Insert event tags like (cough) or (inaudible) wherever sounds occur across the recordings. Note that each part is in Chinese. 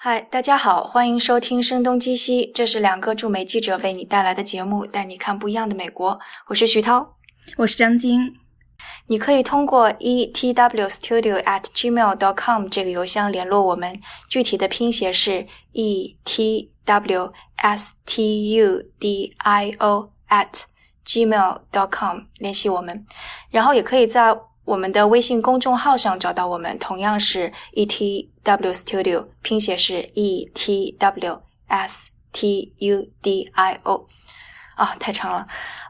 嗨，大家好，欢迎收听《声东击西》，这是两个驻美记者为你带来的节目，带你看不一样的美国。我是徐涛，我是张晶。你可以通过 etwstudio@gmail.com 这个邮箱联络我们，具体的拼写是 etwstudio@gmail.com 联系我们，然后也可以在我们的微信公众号上找到我们，同样是 etw studio，拼写是 etwstudio。啊，太长了。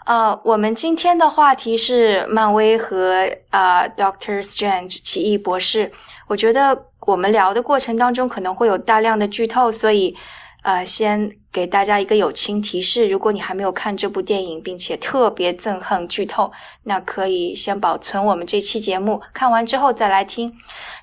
呃，我们今天的话题是漫威和呃 Doctor Strange 奇异博士。我觉得我们聊的过程当中可能会有大量的剧透，所以呃，先。给大家一个友情提示：如果你还没有看这部电影，并且特别憎恨剧透，那可以先保存我们这期节目，看完之后再来听。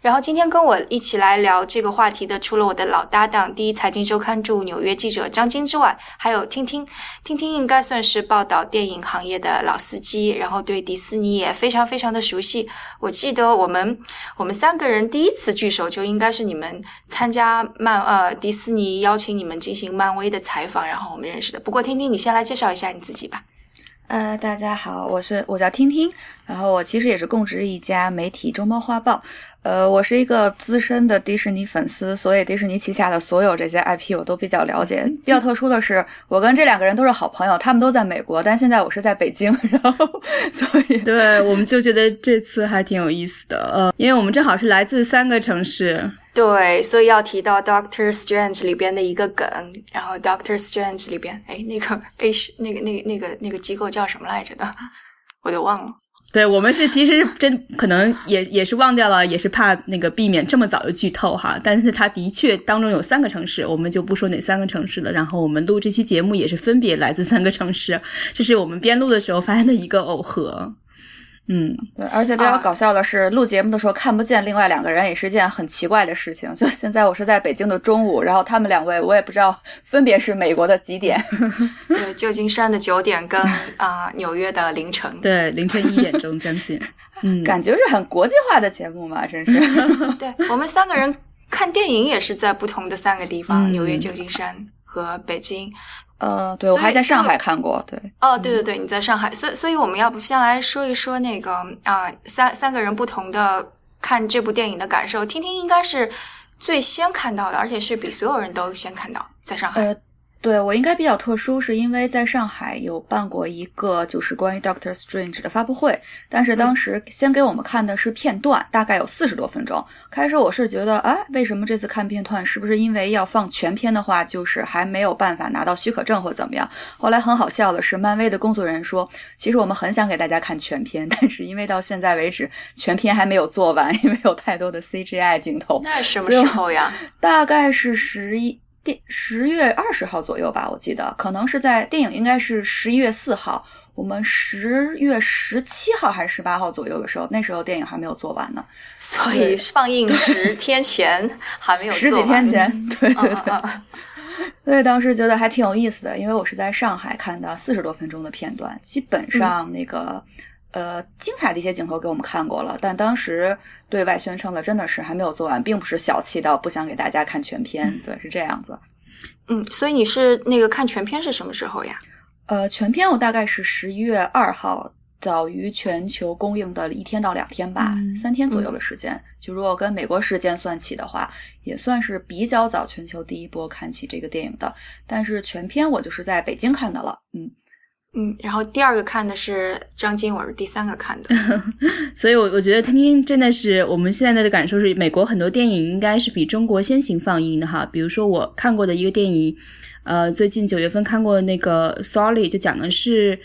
然后今天跟我一起来聊这个话题的，除了我的老搭档第一财经周刊驻纽约记者张晶之外，还有听听听听，应该算是报道电影行业的老司机，然后对迪士尼也非常非常的熟悉。我记得我们我们三个人第一次聚首，就应该是你们参加漫呃迪士尼邀请你们进行漫威的。采访，然后我们认识的。不过，听听你先来介绍一下你自己吧。呃，大家好，我是我叫听听，然后我其实也是供职一家媒体《周末画报》。呃，我是一个资深的迪士尼粉丝，所以迪士尼旗下的所有这些 IP 我都比较了解。比较特殊的是，我跟这两个人都是好朋友，他们都在美国，但现在我是在北京，(laughs) 然后所以对，我们就觉得这次还挺有意思的，呃，因为我们正好是来自三个城市。对，所以要提到 Doctor Strange 里边的一个梗，然后 Doctor Strange 里边，哎，那个 H 那个那个那个那个机构叫什么来着的，我都忘了。对我们是其实真可能也也是忘掉了，也是怕那个避免这么早的剧透哈。但是它的确当中有三个城市，我们就不说哪三个城市了。然后我们录这期节目也是分别来自三个城市，这是我们边录的时候发现的一个耦合。嗯，对，而且比较搞笑的是，录节目的时候看不见另外两个人，也是件很奇怪的事情。就现在我是在北京的中午，然后他们两位我也不知道分别是美国的几点。(laughs) 对，旧金山的九点跟 (laughs) 啊纽约的凌晨。对，凌晨一点钟将近。(laughs) 嗯，感觉是很国际化的节目嘛，真是。对我们三个人看电影也是在不同的三个地方：纽约、旧金山和北京。呃，对，我还在上海看过，对。哦，对对对，你在上海，所以所以我们要不先来说一说那个啊，三三个人不同的看这部电影的感受，听听应该是最先看到的，而且是比所有人都先看到，在上海。对我应该比较特殊，是因为在上海有办过一个就是关于 Doctor Strange 的发布会，但是当时先给我们看的是片段，大概有四十多分钟。开始我是觉得，哎，为什么这次看片段，是不是因为要放全片的话，就是还没有办法拿到许可证或怎么样？后来很好笑的是，漫威的工作人员说，其实我们很想给大家看全片，但是因为到现在为止全片还没有做完，因为有太多的 CGI 镜头。那什么时候呀？大概是十一。电十月二十号左右吧，我记得可能是在电影应该是十一月四号，我们十月十七号还是十八号左右的时候，那时候电影还没有做完呢，所以放映十天前 (laughs) 还没有十几天前，对对对，(laughs) 所以当时觉得还挺有意思的，因为我是在上海看的四十多分钟的片段，基本上那个。呃，精彩的一些镜头给我们看过了，但当时对外宣称的真的是还没有做完，并不是小气到不想给大家看全片。对，是这样子。嗯，所以你是那个看全片是什么时候呀？呃，全片我大概是十一月二号，早于全球公映的一天到两天吧，三天左右的时间。就如果跟美国时间算起的话，也算是比较早全球第一波看起这个电影的。但是全片我就是在北京看的了，嗯。嗯，然后第二个看的是张金，我是第三个看的，(laughs) 所以，我我觉得听听真的是我们现在的感受是，美国很多电影应该是比中国先行放映的哈。比如说我看过的一个电影，呃，最近九月份看过那个《Sorry》，就讲的是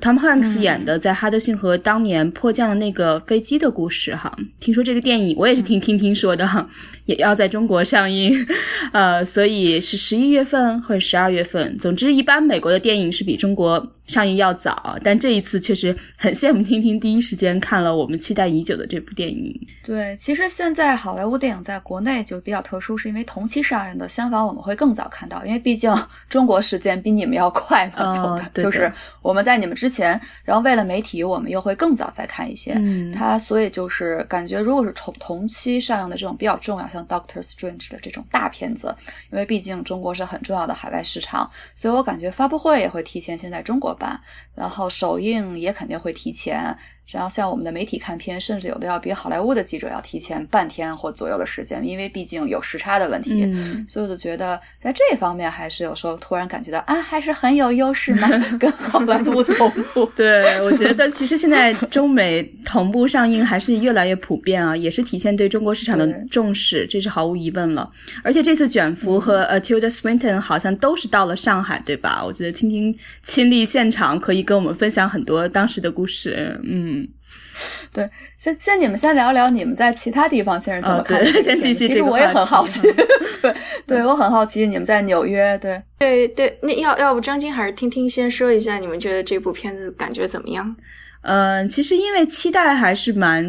Tom Hanks 演的在哈德逊河当年迫降的那个飞机的故事哈。听说这个电影我也是听听听说的哈，也要在中国上映，(laughs) 呃，所以是十一月份或者十二月份。总之，一般美国的电影是比中国。上映要早，但这一次确实很羡慕听听第一时间看了我们期待已久的这部电影。对，其实现在好莱坞电影在国内就比较特殊，是因为同期上映的，相反我们会更早看到，因为毕竟中国时间比你们要快嘛，(laughs) 哦对的就是我们在你们之前，然后为了媒体，我们又会更早再看一些。嗯它所以就是感觉，如果是同同期上映的这种比较重要，像 Doctor Strange 的这种大片子，因为毕竟中国是很重要的海外市场，所以我感觉发布会也会提前先在中国办，然后首映也肯定会提前。然后像我们的媒体看片，甚至有的要比好莱坞的记者要提前半天或左右的时间，因为毕竟有时差的问题。嗯所以我就觉得在这方面还是有时候突然感觉到啊，还是很有优势呢，跟好莱坞同步。(laughs) 对，我觉得其实现在中美同步上映还是越来越普遍啊，也是体现对中国市场的重视，这是毫无疑问了。而且这次卷福和呃 Tilda Swinton 好像都是到了上海，对吧？我觉得听听亲历现场，可以跟我们分享很多当时的故事。嗯，(laughs) 对，先先你们先聊聊你们在其他地方先是怎么看这个片子、先继续其实我也很好奇，(laughs) 对对，我很好奇你们在纽约，对，对对，那要要不张晶还是听听先说一下，你们觉得这部片子感觉怎么样？嗯，其实因为期待还是蛮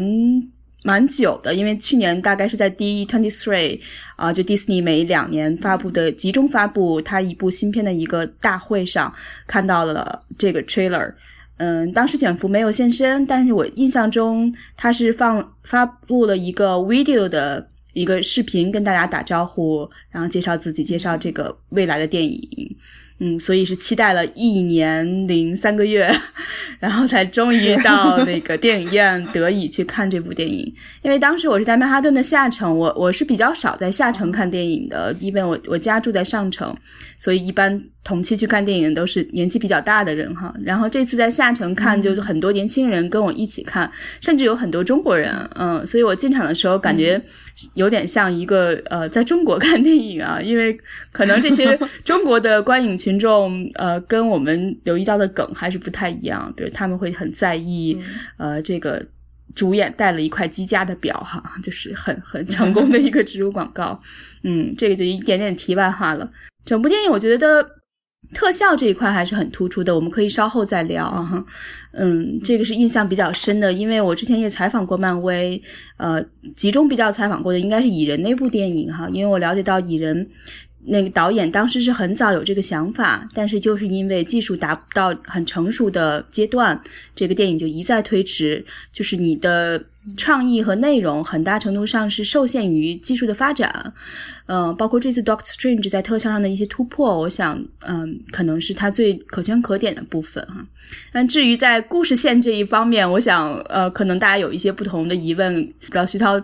蛮久的，因为去年大概是在 D twenty three 啊，就迪士尼每两年发布的集中发布它一部新片的一个大会上看到了这个 trailer。嗯，当时卷福没有现身，但是我印象中他是放发布了一个 video 的一个视频，跟大家打招呼，然后介绍自己，介绍这个未来的电影。嗯，所以是期待了一年零三个月，然后才终于到那个电影院得以去看这部电影。因为当时我是在曼哈顿的下城，我我是比较少在下城看电影的，因为我我家住在上城，所以一般同期去看电影都是年纪比较大的人哈。然后这次在下城看，就是很多年轻人跟我一起看，甚至有很多中国人，嗯，所以我进场的时候感觉有点像一个呃，在中国看电影啊，因为可能这些 (laughs) 中国的观影群众呃，跟我们留意到的梗还是不太一样，比如他们会很在意、呃这个。主演带了一块积家的表，哈，(laughs) 就是很很成功的一个植入广告。(laughs) 嗯，这个就一点点题外话了。整部电影我觉得特效这一块还是很突出的，我们可以稍后再聊啊。嗯，这个是印象比较深的，因为我之前也采访过漫威，呃，集中比较采访过的应该是蚁人那部电影哈，因为我了解到蚁人。那个导演当时是很早有这个想法，但是就是因为技术达不到很成熟的阶段，这个电影就一再推迟。就是你的创意和内容很大程度上是受限于技术的发展，嗯、包括这次 Doctor Strange 在特效上的一些突破，我想，嗯，可能是它最可圈可点的部分哈。但至于在故事线这一方面，我想，呃，可能大家有一些不同的疑问，不知道徐涛。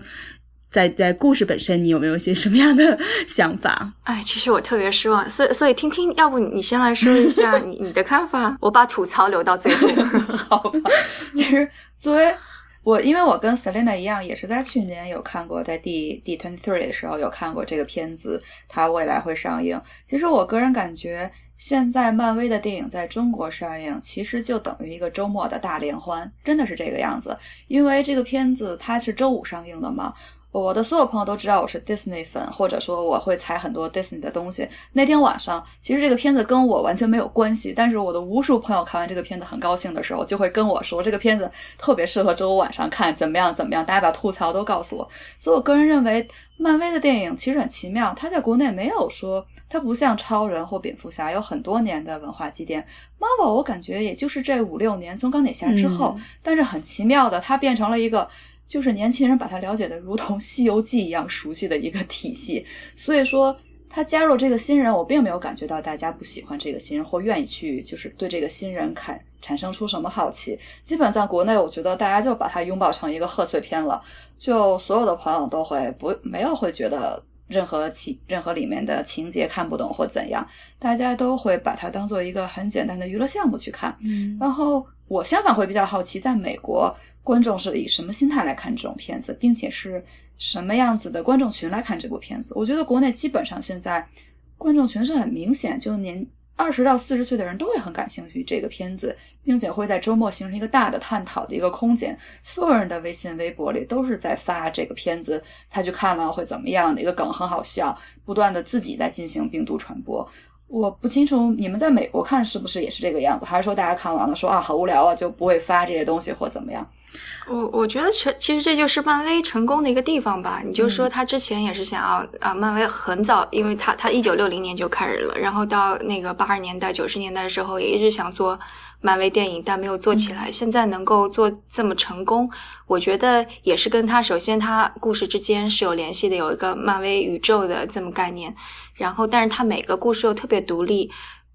在在故事本身，你有没有一些什么样的 (laughs) 想法？哎，其实我特别失望，所以所以听听，要不你先来说一下你 (laughs) 你的看法，我把吐槽留到最后。(laughs) 好吧，其实作为我，因为我跟 Selina 一样，也是在去年有看过，在第第 twenty three 的时候有看过这个片子，它未来会上映。其实我个人感觉，现在漫威的电影在中国上映，其实就等于一个周末的大联欢，真的是这个样子。因为这个片子它是周五上映的嘛。我的所有朋友都知道我是 Disney 粉，或者说我会踩很多 Disney 的东西。那天晚上，其实这个片子跟我完全没有关系，但是我的无数朋友看完这个片子很高兴的时候，就会跟我说这个片子特别适合周五晚上看，怎么样怎么样，大家把吐槽都告诉我。所以我个人认为，漫威的电影其实很奇妙，它在国内没有说，它不像超人或蝙蝠侠有很多年的文化积淀。Marvel 我感觉也就是这五六年，从钢铁侠之后，但是很奇妙的，它变成了一个。就是年轻人把它了解的如同《西游记》一样熟悉的一个体系，所以说他加入这个新人，我并没有感觉到大家不喜欢这个新人或愿意去就是对这个新人产产生出什么好奇。基本上国内，我觉得大家就把它拥抱成一个贺岁片了，就所有的朋友都会不没有会觉得任何情任何里面的情节看不懂或怎样，大家都会把它当做一个很简单的娱乐项目去看。嗯然后我相反会比较好奇，在美国观众是以什么心态来看这种片子，并且是什么样子的观众群来看这部片子。我觉得国内基本上现在观众群是很明显，就年二十到四十岁的人都会很感兴趣这个片子，并且会在周末形成一个大的探讨的一个空间。所有人的微信、微博里都是在发这个片子，他去看了会怎么样？的一个梗很好笑，不断的自己在进行病毒传播。我不清楚你们在美国看是不是也是这个样子，还是说大家看完了说啊好无聊啊就不会发这些东西或怎么样？我我觉得其其实这就是漫威成功的一个地方吧。你就说他之前也是想要啊，漫威很早，因为他他一九六零年就开始了，然后到那个八十年代九十年代的时候也一直想做漫威电影，但没有做起来。现在能够做这么成功，我觉得也是跟他首先他故事之间是有联系的，有一个漫威宇宙的这么概念。然后，但是他每个故事又特别独立，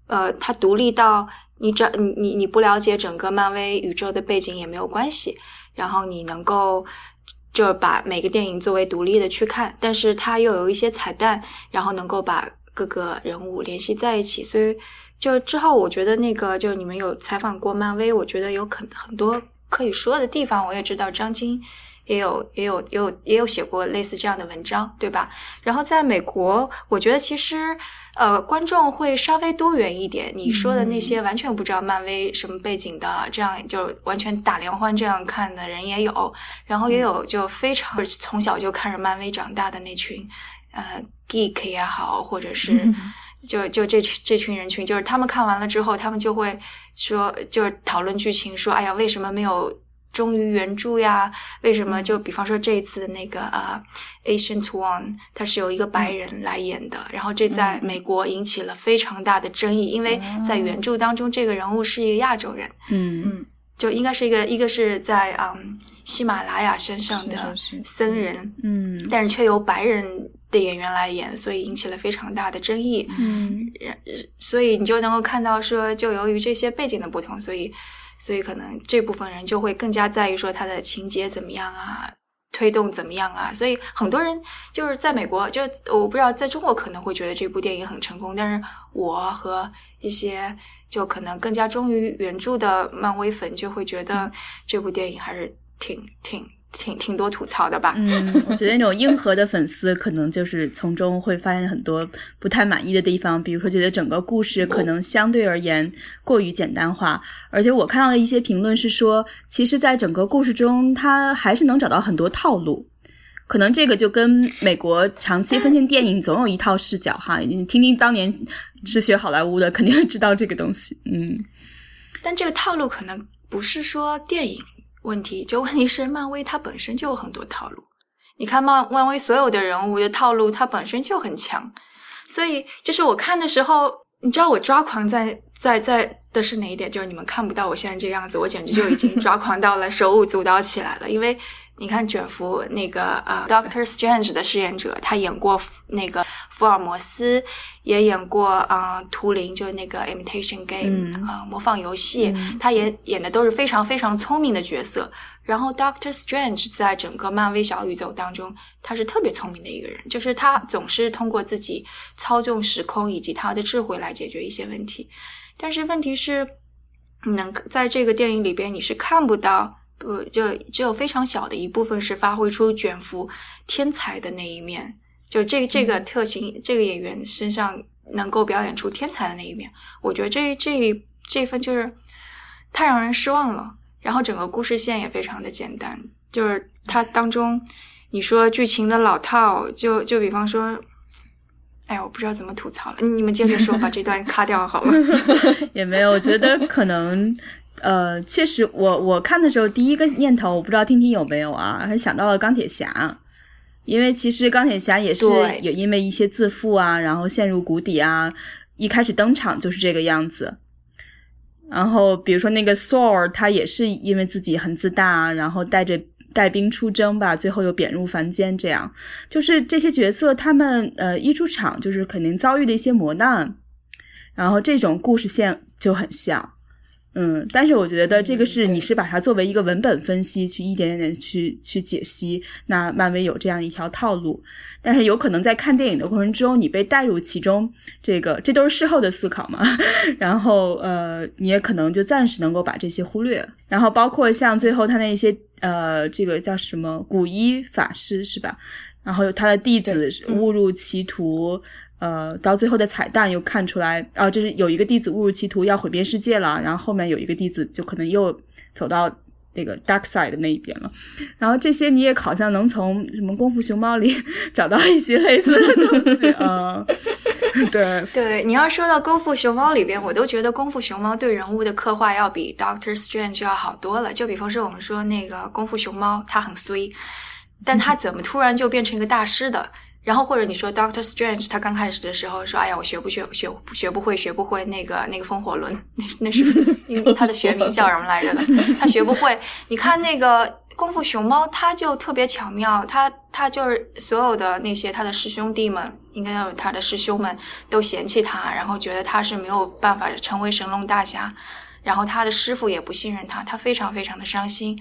呃，他独立到你整你你你不了解整个漫威宇宙的背景也没有关系。然后你能够就把每个电影作为独立的去看，但是它又有一些彩蛋，然后能够把各个人物联系在一起。所以就之后，我觉得那个就你们有采访过漫威，我觉得有很很多可以说的地方。我也知道张晶也有也有也有也有写过类似这样的文章，对吧？然后在美国，我觉得其实。呃，观众会稍微多元一点。你说的那些完全不知道漫威什么背景的，这样就完全打连欢这样看的人也有。然后也有就非常从小就看着漫威长大的那群，呃，geek 也好，或者是 (laughs) 就就这群这群人群，就是他们看完了之后，他们就会说，就是讨论剧情，说，哎呀，为什么没有？忠于原著呀？为什么？就比方说这一次的那个呃 Ancient One，它是由一个白人来演的，然后这在美国引起了非常大的争议，因为在原著当中这个人物是一个亚洲人，嗯。嗯，就应该是一个一个是在嗯喜马拉雅山上的僧人，嗯，但是却由白人的演员来演，所以引起了非常大的争议，嗯，所以你就能够看到说，就由于这些背景的不同，所以。所以可能这部分人就会更加在意说他的情节怎么样啊，推动怎么样啊。所以很多人就是在美国，就我不知道在中国可能会觉得这部电影很成功，但是我和一些就可能更加忠于原著的漫威粉就会觉得这部电影还是挺挺。挺挺多吐槽的吧？嗯，我觉得那种硬核的粉丝可能就是从中会发现很多不太满意的地方，比如说觉得整个故事可能相对而言过于简单化，而且我看到的一些评论是说，其实，在整个故事中，他还是能找到很多套路。可能这个就跟美国长期分镜电影总有一套视角哈，你听听当年是学好莱坞的，肯定知道这个东西。嗯，但这个套路可能不是说电影。问题就问题是，漫威它本身就有很多套路。你看漫漫威所有的人物的套路，它本身就很强。所以就是我看的时候，你知道我抓狂在在在的是哪一点？就是你们看不到我现在这个样子，我简直就已经抓狂到了手舞足蹈起来了，因为。你看卷福那个呃，Doctor Strange 的饰演者，他演过那个福尔摩斯，也演过啊图灵，就是那个 Imitation Game 啊模仿游戏，他也演的都是非常非常聪明的角色。然后 Doctor Strange 在整个漫威小宇宙当中，他是特别聪明的一个人，就是他总是通过自己操纵时空以及他的智慧来解决一些问题。但是问题是，能在这个电影里边你是看不到。不，就只有非常小的一部分是发挥出卷福天才的那一面，就这这个特型，这个演员身上能够表演出天才的那一面。我觉得这这这份就是太让人失望了。然后整个故事线也非常的简单，就是它当中你说剧情的老套，就就比方说，哎，我不知道怎么吐槽了，你们接着说，把这段卡掉好了。(laughs) 也没有，我觉得可能。呃，确实，我我看的时候第一个念头，我不知道听听有没有啊，还想到了钢铁侠，因为其实钢铁侠也是也因为一些自负啊，然后陷入谷底啊，一开始登场就是这个样子。然后比如说那个 Thor，他也是因为自己很自大，然后带着带兵出征吧，最后又贬入凡间，这样就是这些角色他们呃一出场就是肯定遭遇了一些磨难，然后这种故事线就很像。嗯，但是我觉得这个是你是把它作为一个文本分析去一点点去去解析。那漫威有这样一条套路，但是有可能在看电影的过程中，你被带入其中，这个这都是事后的思考嘛。(laughs) 然后呃，你也可能就暂时能够把这些忽略。然后包括像最后他那些呃，这个叫什么古一法师是吧？然后他的弟子误入歧途。呃，到最后的彩蛋又看出来，啊，就是有一个弟子误入歧途要毁灭世界了，然后后面有一个弟子就可能又走到那个 dark side 的那一边了，然后这些你也好像能从什么功夫熊猫里找到一些类似的东西啊，(laughs) 对对，你要说到《功夫熊猫》里边，我都觉得《功夫熊猫》对人物的刻画要比《Doctor Strange》要好多了。就比方说，我们说那个《功夫熊猫》，它很衰，但它怎么突然就变成一个大师的？然后或者你说 Doctor Strange，他刚开始的时候说：“哎呀，我学不学学学不会学不会那个那个风火轮，那那是 (laughs) 他的学名叫什么来着的？他学不会。你看那个功夫熊猫，他就特别巧妙，他他就是所有的那些他的师兄弟们，应该有他的师兄们都嫌弃他，然后觉得他是没有办法成为神龙大侠，然后他的师傅也不信任他，他非常非常的伤心。”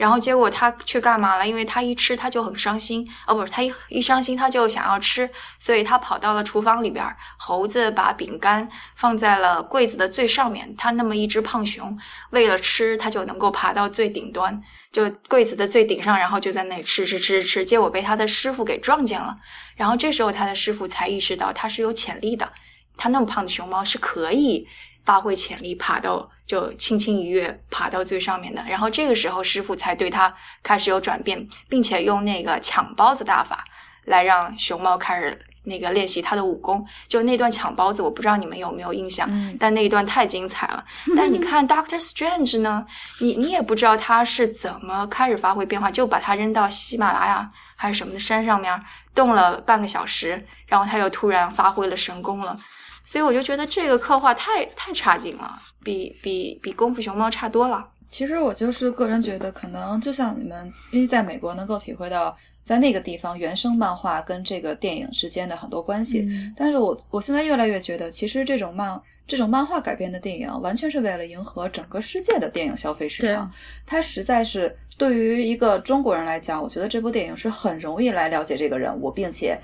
然后结果他去干嘛了？因为他一吃他就很伤心，哦，不是他一一伤心他就想要吃，所以他跑到了厨房里边。猴子把饼干放在了柜子的最上面，他那么一只胖熊，为了吃他就能够爬到最顶端，就柜子的最顶上，然后就在那里吃吃吃吃吃，结果被他的师傅给撞见了。然后这时候他的师傅才意识到他是有潜力的，他那么胖的熊猫是可以发挥潜力爬到。就轻轻一跃爬到最上面的，然后这个时候师傅才对他开始有转变，并且用那个抢包子大法来让熊猫开始那个练习他的武功。就那段抢包子，我不知道你们有没有印象，但那一段太精彩了。(laughs) 但你看 Doctor Strange 呢，你你也不知道他是怎么开始发挥变化，就把他扔到喜马拉雅还是什么的山上面，冻了半个小时，然后他又突然发挥了神功了。所以我就觉得这个刻画太太差劲了，比比比功夫熊猫差多了。其实我就是个人觉得，可能就像你们，因为在美国能够体会到，在那个地方原生漫画跟这个电影之间的很多关系。但是我我现在越来越觉得，其实这种漫这种漫画改编的电影，完全是为了迎合整个世界的电影消费市场。它实在是对于一个中国人来讲，我觉得这部电影是很容易来了解这个人物，并且。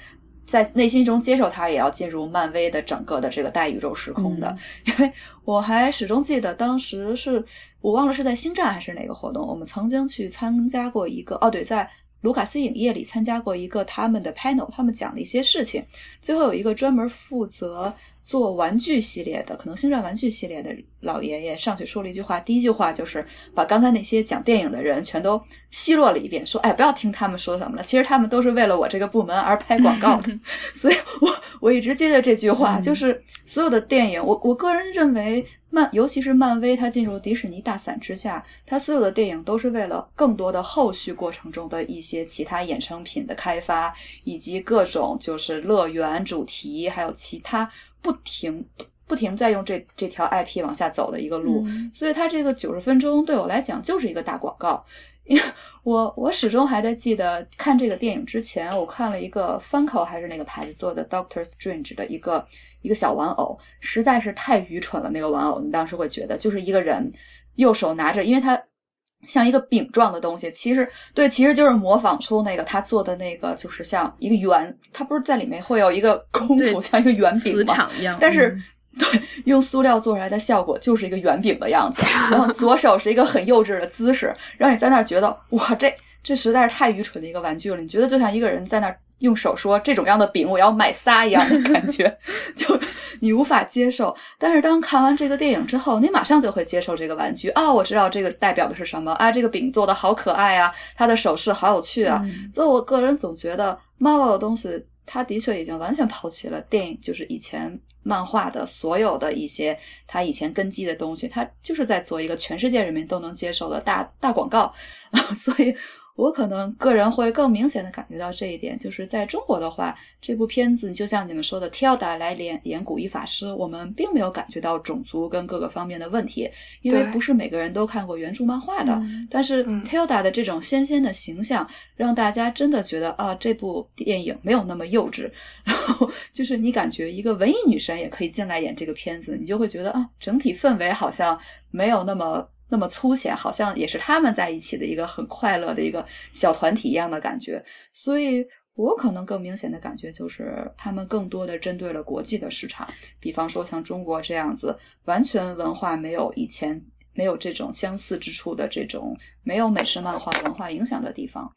在内心中接受他，也要进入漫威的整个的这个大宇宙时空的。(laughs) 因为我还始终记得，当时是我忘了是在星战还是哪个活动，我们曾经去参加过一个哦，对，在卢卡斯影业里参加过一个他们的 panel，他们讲了一些事情。最后有一个专门负责。做玩具系列的，可能星战玩具系列的老爷爷上去说了一句话，第一句话就是把刚才那些讲电影的人全都奚落了一遍，说：“哎，不要听他们说什么了，其实他们都是为了我这个部门而拍广告的。(laughs) ”所以，我我一直记得这句话，就是所有的电影，我我个人认为漫，尤其是漫威，它进入迪士尼大伞之下，它所有的电影都是为了更多的后续过程中的一些其他衍生品的开发，以及各种就是乐园主题，还有其他。不停不停在用这这条 IP 往下走的一个路，所以它这个九十分钟对我来讲就是一个大广告。(laughs) 因为我我始终还在记得看这个电影之前，我看了一个 Funko 还是那个牌子做的 Doctor Strange 的一个一个小玩偶，实在是太愚蠢了。那个玩偶，你当时会觉得就是一个人右手拿着，因为它。像一个饼状的东西，其实对，其实就是模仿出那个他做的那个，就是像一个圆，他不是在里面会有一个功夫，像一个圆饼吗？但是对，用塑料做出来的效果就是一个圆饼的样子。然后左手是一个很幼稚的姿势，让你在那儿觉得哇，这这实在是太愚蠢的一个玩具了。你觉得就像一个人在那儿。用手说这种样的饼，我要买仨一样的感觉，就你无法接受。但是当看完这个电影之后，你马上就会接受这个玩具啊！我知道这个代表的是什么啊！这个饼做的好可爱啊，它的手势好有趣啊！所以我个人总觉得，Marvel 的东西，它的确已经完全抛弃了电影，就是以前漫画的所有的一些它以前根基的东西，它就是在做一个全世界人民都能接受的大大广告，(laughs) 所以。我可能个人会更明显的感觉到这一点，就是在中国的话，这部片子就像你们说的，Tilda 来演演古一法师，我们并没有感觉到种族跟各个方面的问题，因为不是每个人都看过原著漫画的。但是 Tilda 的这种纤纤的形象，让大家真的觉得啊，这部电影没有那么幼稚。(laughs) 然后就是你感觉一个文艺女神也可以进来演这个片子，你就会觉得啊，整体氛围好像没有那么。那么粗浅，好像也是他们在一起的一个很快乐的一个小团体一样的感觉。所以我可能更明显的感觉就是，他们更多的针对了国际的市场，比方说像中国这样子，完全文化没有以前没有这种相似之处的这种没有美式漫画文化影响的地方。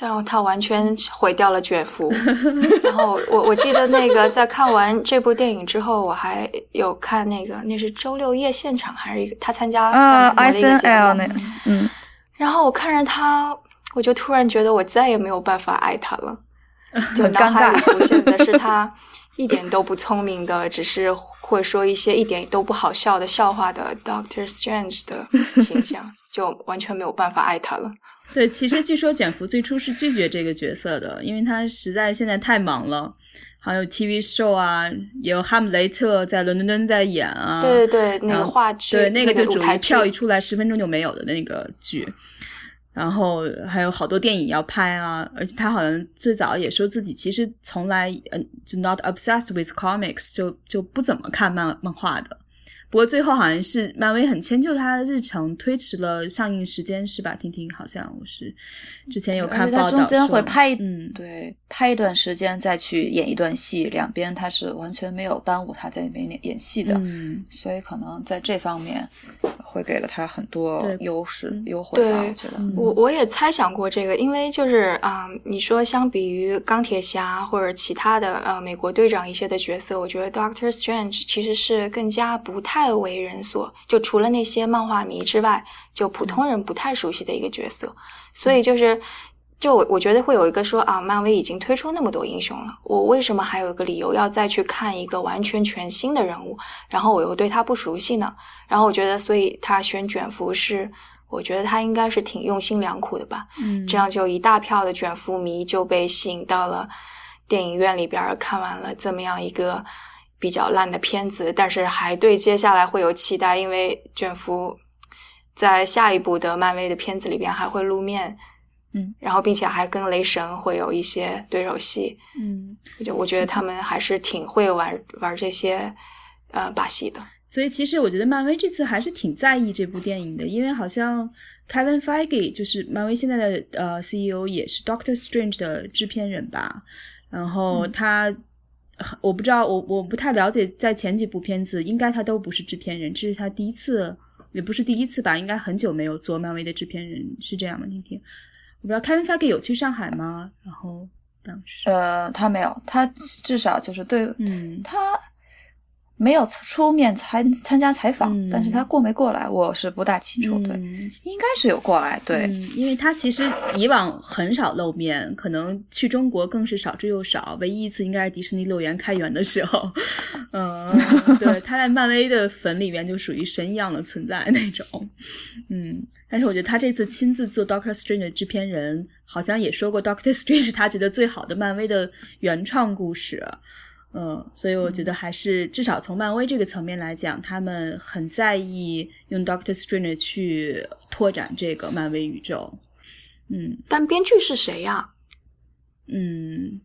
但他完全毁掉了卷福。(laughs) 然后我我记得那个在看完这部电影之后，我还有看那个那是周六夜现场还是一个他参加啊 S N L 那嗯，然后我看着他，我就突然觉得我再也没有办法爱他了，(laughs) 就脑海里浮现的是他一点都不聪明的，只是会说一些一点都不好笑的笑话的 Doctor Strange 的形象，就完全没有办法爱他了。对，其实据说卷福最初是拒绝这个角色的，因为他实在现在太忙了，还有 TV show 啊，也有哈姆雷特在伦敦在演啊。对对对，那个话剧，对那个就属于舞台票一出来十分钟就没有的那个剧。然后还有好多电影要拍啊，而且他好像最早也说自己其实从来嗯就 not obsessed with comics，就就不怎么看漫漫画的。不过最后好像是漫威很迁就他的日程，推迟了上映时间，是吧？婷婷好像我是之前有看报道中间会拍嗯对拍一段时间再去演一段戏，两边他是完全没有耽误他在里面演演戏的，嗯所以可能在这方面会给了他很多优势嗯优惠吧，我觉得。嗯我我也猜想过这个，因为就是啊、你说相比于钢铁侠或者其他的呃美国队长一些的角色，我觉得 Doctor Strange 其实是更加不太为人所，就除了那些漫画迷之外，就普通人不太熟悉的一个角色。所以就是，就我我觉得会有一个说啊，漫威已经推出那么多英雄了，我为什么还有一个理由要再去看一个完全全新的人物？然后我又对他不熟悉呢？然后我觉得，所以他选卷福是。我觉得他应该是挺用心良苦的吧，嗯，这样就一大票的卷福迷就被吸引到了电影院里边儿，看完了这么样一个比较烂的片子，但是还对接下来会有期待，因为卷福在下一部的漫威的片子里边还会露面，嗯，然后并且还跟雷神会有一些对手戏，嗯。就我觉得他们还是挺会玩玩这些呃把戏的。所以其实我觉得漫威这次还是挺在意这部电影的，因为好像 Kevin Feige 就是漫威现在的呃 CEO，也是 Doctor Strange 的制片人吧。然后他，我不知道，我我不太了解，在前几部片子应该他都不是制片人，这是他第一次，也不是第一次吧，应该很久没有做漫威的制片人，是这样吗？那天，我不知道 Kevin Feige 有去上海吗？然后当时，呃，他没有，他至少就是对嗯他没有出面参参加采访，嗯但是他过没过来，我是不大清楚。对，嗯应该是有过来。对，嗯，因为他其实以往很少露面，可能去中国更是少之又少。唯一一次应该是迪士尼乐园开园的时候，(laughs) 嗯，对，(laughs) 他在漫威的粉里面就属于神一样的存在那种，嗯。但是我觉得他这次亲自做 Doctor Strange 的制片人，好像也说过 Doctor Strange 是他觉得最好的漫威的原创故事。嗯，所以我觉得还是至少从漫威这个层面来讲，他们很在意用 Doctor Strange 去拓展这个漫威宇宙。嗯但编剧是谁呀、嗯，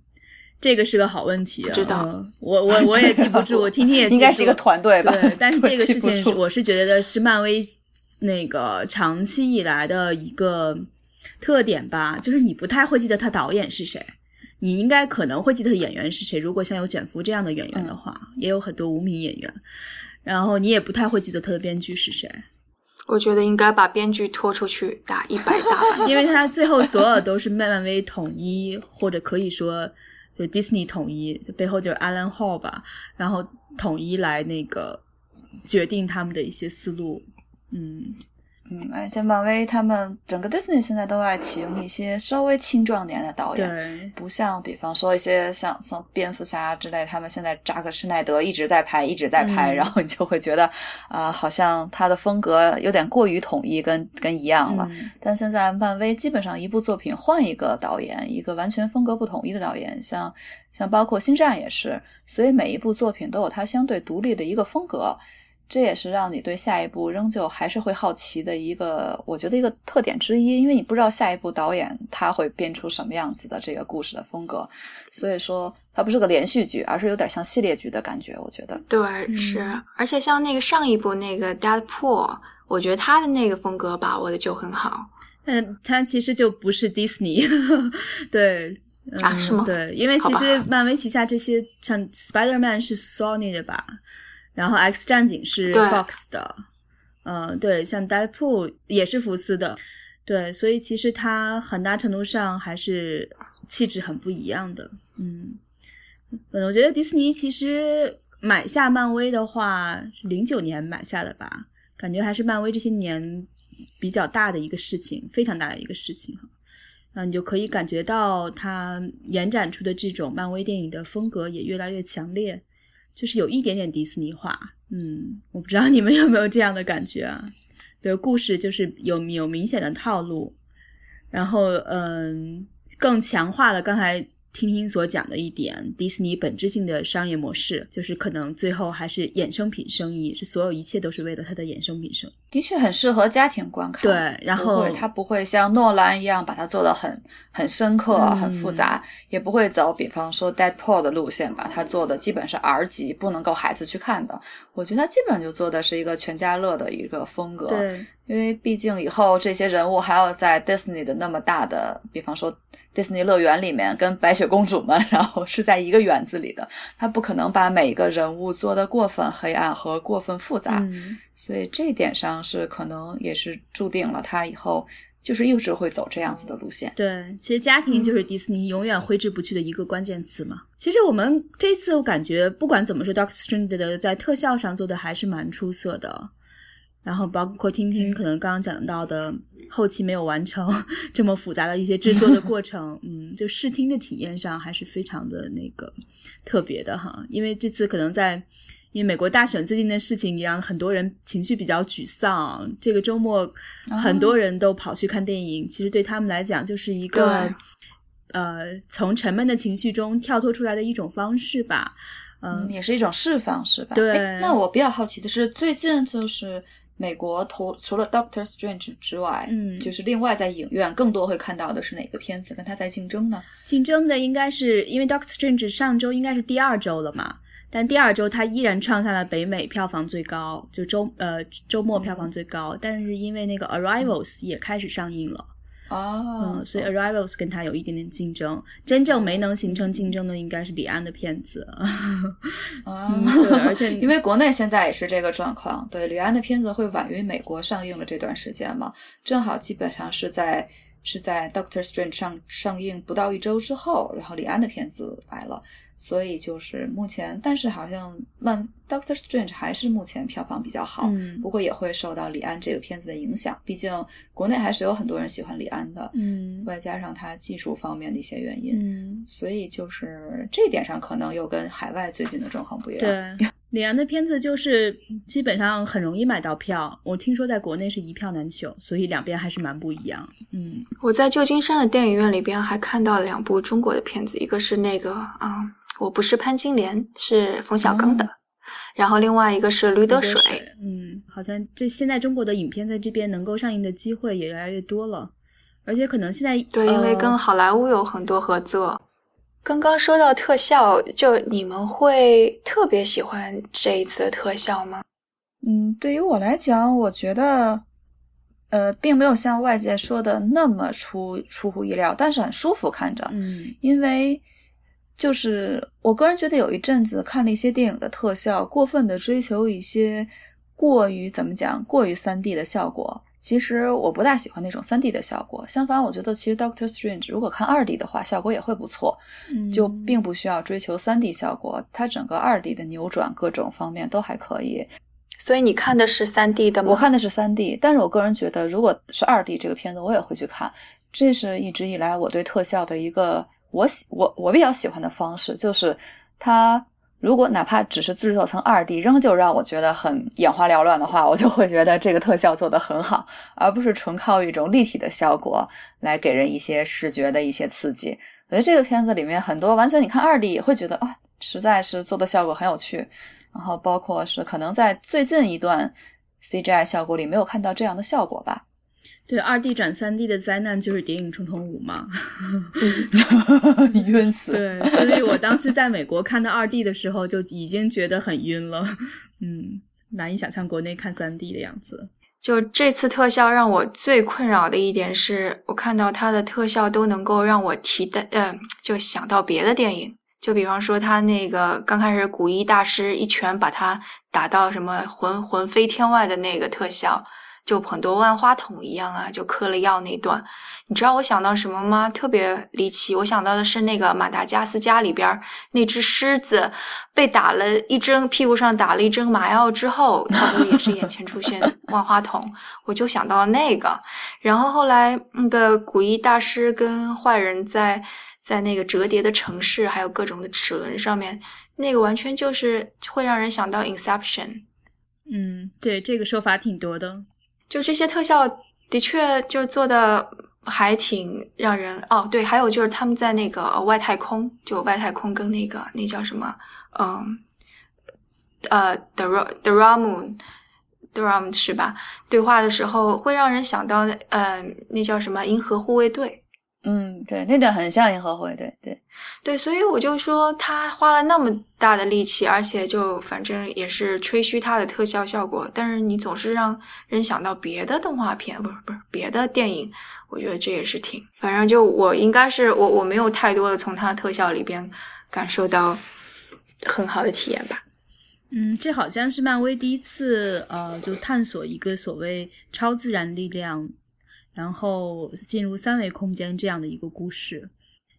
这个是个好问题、啊。不知道嗯我我我也记不住，(laughs) 我听听也记不住应该是一个团队吧？对，但是这个事情住我是觉得是漫威那个长期以来的一个特点吧，就是你不太会记得他导演是谁。你应该可能会记得演员是谁，如果像有卷福这样的演员的话，也有很多无名演员。然后你也不太会记得他的编剧是谁，我觉得应该把编剧拖出去打一百大板。因为他最后所有都是漫威统一，或者可以说就 Disney 统一，背后就是 Alan Hall 吧，然后统一来那个决定他们的一些思路。嗯，嗯，而且漫威他们整个 Disney 现在都爱启用一些稍微青壮年的导演，对，不像比方说一些像像蝙蝠侠之类，他们现在扎克施耐德一直在拍，一直在拍，嗯然后你就会觉得啊、好像他的风格有点过于统一跟跟一样了。嗯但现在漫威基本上一部作品换一个导演，一个完全风格不统一的导演，像像包括星战也是，所以每一部作品都有它相对独立的一个风格。这也是让你对下一部仍旧还是会好奇的一个，我觉得一个特点之一，因为你不知道下一部导演他会编出什么样子的这个故事的风格，所以说它不是个连续剧，而是有点像系列剧的感觉。我觉得，对，是嗯，而且像那个上一部那个 Deadpool，我觉得他的那个风格把握的就很好。但他其实就不是 Disney，(laughs) 对。嗯、啊是吗对，因为其实漫威旗下这些像 Spider Man 是 Sony 的吧，然后 X 战警是对。Fox 的，嗯、对，像 Deadpool 也是福斯的，对，所以其实它很大程度上还是气质很不一样的，嗯，嗯，我觉得迪士尼其实买下漫威的话，是零九年买下的吧，感觉还是漫威这些年比较大的一个事情，非常大的一个事情。哈。那，你就可以感觉到它延展出的这种漫威电影的风格也越来越强烈，就是有一点点迪士尼化。嗯，我不知道你们有没有这样的感觉啊？比如故事就是有有明显的套路，然后嗯，更强化了刚才。听听所讲的一点，迪士尼本质性的商业模式就是可能最后还是衍生品生意，是所有一切都是为了它的衍生品生意。的确很适合家庭观看。对，然后它不会像诺兰一样把它做的很很深刻、很复杂，也不会走比方说 Deadpool 的路线，把它做的基本是 R 级，不能够孩子去看的。我觉得它基本就做的是一个全家乐的一个风格。对，因为毕竟以后这些人物还要在 Disney 的那么大的，比方说。迪士尼乐园里面跟白雪公主们，(laughs) 然后是在一个园子里的，他不可能把每一个人物做得过分黑暗和过分复杂，所以这一点上是可能也是注定了他以后就是一直会走这样子的路线。对，其实家庭就是迪士尼永远挥之不去的一个关键词嘛。其实我们这次我感觉不管怎么说，Doctor Strange 的在特效上做的还是蛮出色的。然后包括听听可能刚刚讲到的后期没有完成 (laughs) 这么复杂的一些制作的过程，(laughs) 嗯，就视听的体验上还是非常的那个特别的哈。因为这次可能在因为美国大选最近的事情，也让很多人情绪比较沮丧。这个周末很多人都跑去看电影，其实对他们来讲就是一个呃从沉闷的情绪中跳脱出来的一种方式吧，嗯，也是一种释放，是吧？对。那我比较好奇的是，最近就是。美国投除了 Doctor Strange 之外，嗯，就是另外在影院更多会看到的是哪个片子跟他在竞争呢？竞争的应该是因为 Doctor Strange 上周应该是第二周了嘛，但第二周它依然创下了北美票房最高，就周呃周末票房最高，但是因为那个 Arrivals 也开始上映了。哦，嗯，所以 Arrivals 跟他有一点点竞争，真正没能形成竞争的应该是李安的片子。啊，(laughs) 对，而且因为国内现在也是这个状况，对，李安的片子会晚于美国上映的这段时间嘛，正好基本上是在是在 Doctor Strange 上上映不到一周之后，然后李安的片子来了。所以就是目前，但是好像漫 Doctor Strange 还是目前票房比较好，嗯，不过也会受到李安这个片子的影响，毕竟国内还是有很多人喜欢李安的，嗯，外加上他技术方面的一些原因，嗯，所以就是这点上可能又跟海外最近的状况不一样。对，(laughs) 李安的片子就是基本上很容易买到票，我听说在国内是一票难求，所以两边还是蛮不一样。嗯，我在旧金山的电影院里边还看到了两部中国的片子，一个是那个啊。我不是潘金莲，是冯小刚的。然后另外一个是《驴得水》。嗯，好像这现在中国的影片在这边能够上映的机会也越来越多了，而且可能现在对，因为跟好莱坞有很多合作。刚刚说到特效，就你们会特别喜欢这一次的特效吗？嗯，对于我来讲，我觉得呃，并没有像外界说的那么出出乎意料，但是很舒服看着。嗯，因为。就是我个人觉得，有一阵子看了一些电影的特效，过分的追求一些过于怎么讲，过于三 D 的效果。其实我不大喜欢那种三 D 的效果。相反，我觉得其实 Doctor Strange 如果看二 D 的话，效果也会不错。就并不需要追求三 D 效果，它整个二 D 的扭转各种方面都还可以。所以你看的是三 D 的吗？我看的是三 D，但是我个人觉得，如果是二 D 这个片子，我也会去看。这是一直以来我对特效的一个。我喜我我比较喜欢的方式就是，它如果哪怕只是制作成二 D，仍旧让我觉得很眼花缭乱的话，我就会觉得这个特效做得很好，而不是纯靠一种立体的效果来给人一些视觉的一些刺激。我觉得这个片子里面很多完全你看二 D 也会觉得啊，实在是做的效果很有趣。然后包括是可能在最近一段 CGI 效果里没有看到这样的效果吧。对，二 D 转三 D 的灾难就是《谍影重重五》嘛，晕死。(laughs) 对，所以我当时在美国看到二 D 的时候就已经觉得很晕了，嗯，难以想象国内看三 D 的样子。就这次特效让我最困扰的一点是，我看到它的特效都能够让我提的，呃，就想到别的电影，就比方说他那个刚开始古一大师一拳把他打到什么魂魂飞天外的那个特效。就很多万花筒一样啊，就嗑了药那段。你知道我想到什么吗？特别离奇，我想到的是那个马达加斯加里边那只狮子被打了一针，屁股上打了一针麻药之后，它不也是眼前出现 (laughs) 万花筒？我就想到了那个。然后后来那个古一大师跟坏人在在那个折叠的城市，还有各种的齿轮上面，那个完全就是会让人想到 Inception。嗯，对，这个说法挺多的。就这些特效的确就做的还挺让人哦，对，还有就是他们在那个外太空，就外太空跟那个那叫什么，嗯，呃，the the ram the ram 是吧？对话的时候会让人想到，嗯，那叫什么银河护卫队。嗯，对，那段很像银河护卫队，对，对，所以我就说他花了那么大的力气，而且就反正也是吹嘘他的特效效果，但是你总是让人想到别的动画片，不是不是别的电影，我觉得这也是挺，反正就我应该是我我没有太多的从他的特效里边感受到很好的体验吧。嗯，这好像是漫威第一次呃，就探索一个所谓超自然力量。然后进入三维空间这样的一个故事，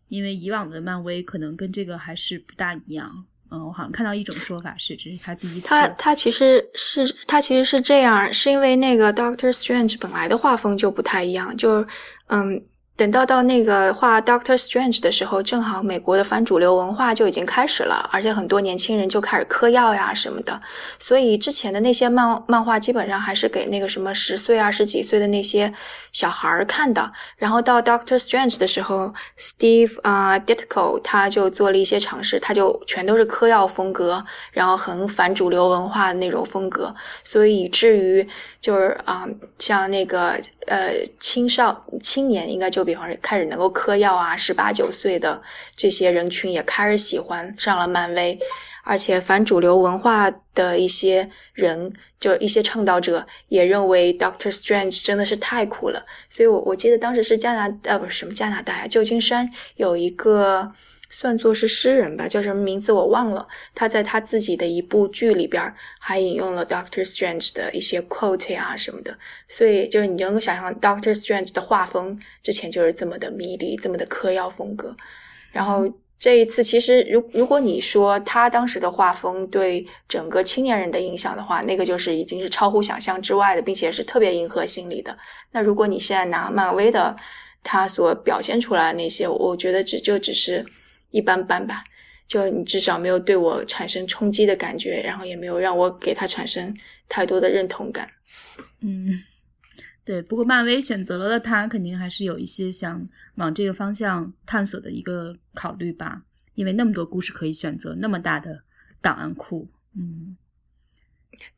因为以往的漫威可能跟这个还是不大一样。嗯，我好像看到一种说法是，这是他第一次。他他其实是他其实是这样，是因为那个 Doctor Strange 本来的画风就不太一样，就嗯。等到到那个画 Doctor Strange 的时候，正好美国的反主流文化就已经开始了，而且很多年轻人就开始嗑药呀什么的。所以之前的那些漫漫画基本上还是给那个什么十岁、二十几岁的那些小孩儿看的。然后到 Doctor Strange 的时候，Steve 啊 Ditko 他就做了一些尝试，他就全都是嗑药风格，然后很反主流文化的那种风格，所以以至于就是啊，像那个。呃，青少青年应该就比方说开始能够嗑药啊，十八九岁的这些人群也开始喜欢上了漫威，而且反主流文化的一些人，就一些倡导者也认为 Doctor Strange 真的是太酷了，所以我我记得当时是加拿呃不是什么加拿大呀，旧金山有一个。算作是诗人吧，叫什么名字我忘了。他在他自己的一部剧里边还引用了 Doctor Strange 的一些 quote 啊什么的，所以就是你能够想象 Doctor Strange 的画风之前就是这么的迷离，这么的嗑药风格。然后这一次，其实如如果你说他当时的画风对整个青年人的影响的话，那个就是已经是超乎想象之外的，并且是特别迎合心理的。那如果你现在拿漫威的他所表现出来的那些，我觉得只就只是。一般般吧，就你至少没有对我产生冲击的感觉，然后也没有让我给他产生太多的认同感。嗯，对。不过漫威选择了他，肯定还是有一些想往这个方向探索的一个考虑吧，因为那么多故事可以选择，那么大的档案库。嗯，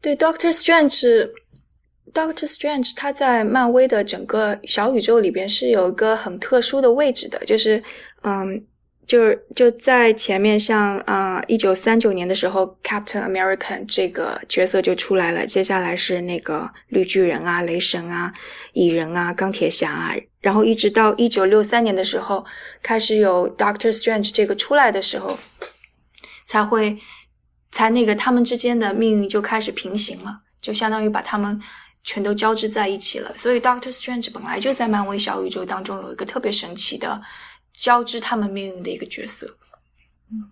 对，Doctor Strange，Doctor Strange，他在漫威的整个小宇宙里边是有一个很特殊的位置的，就是嗯。就是就在前面，像啊，一九三九年的时候，Captain America 这个角色就出来了。接下来是那个绿巨人啊、雷神啊、蚁人啊、钢铁侠啊，然后一直到一九六三年的时候，开始有 Doctor Strange 这个出来的时候，才会才那个他们之间的命运就开始平行了，就相当于把他们全都交织在一起了。所以 Doctor Strange 本来就在漫威小宇宙当中有一个特别神奇的。交织他们命运的一个角色，嗯，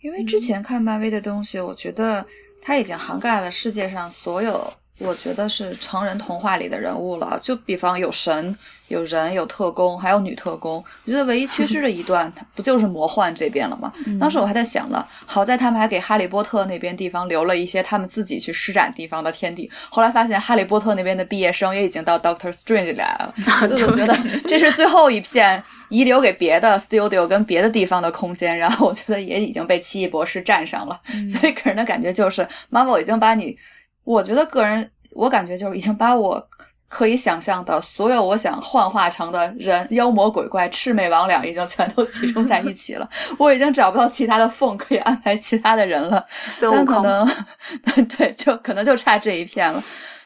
因为之前看漫威的东西，我觉得他已经涵盖了世界上所有。我觉得是成人童话里的人物了，就比方有神、有人、有特工，还有女特工。我觉得唯一缺失的一段，它 (laughs) 不就是魔幻这边了吗？当时我还在想呢，好在他们还给哈利波特那边地方留了一些他们自己去施展地方的天地。后来发现哈利波特那边的毕业生也已经到 Doctor Strange 来了，(laughs) 所以我觉得这是最后一片遗留给别的 studio 跟别的地方的空间。然后我觉得也已经被奇异博士占上了，所以给人的感觉就是 Marvel 已经把你。我觉得个人，我感觉就是已经把我可以想象的所有我想幻化成的人、妖魔鬼怪、魑魅魍魉，已经全都集中在一起了。(laughs) 我已经找不到其他的缝可以安排其他的人了。但可能，(laughs) 对，就可能就差这一片了。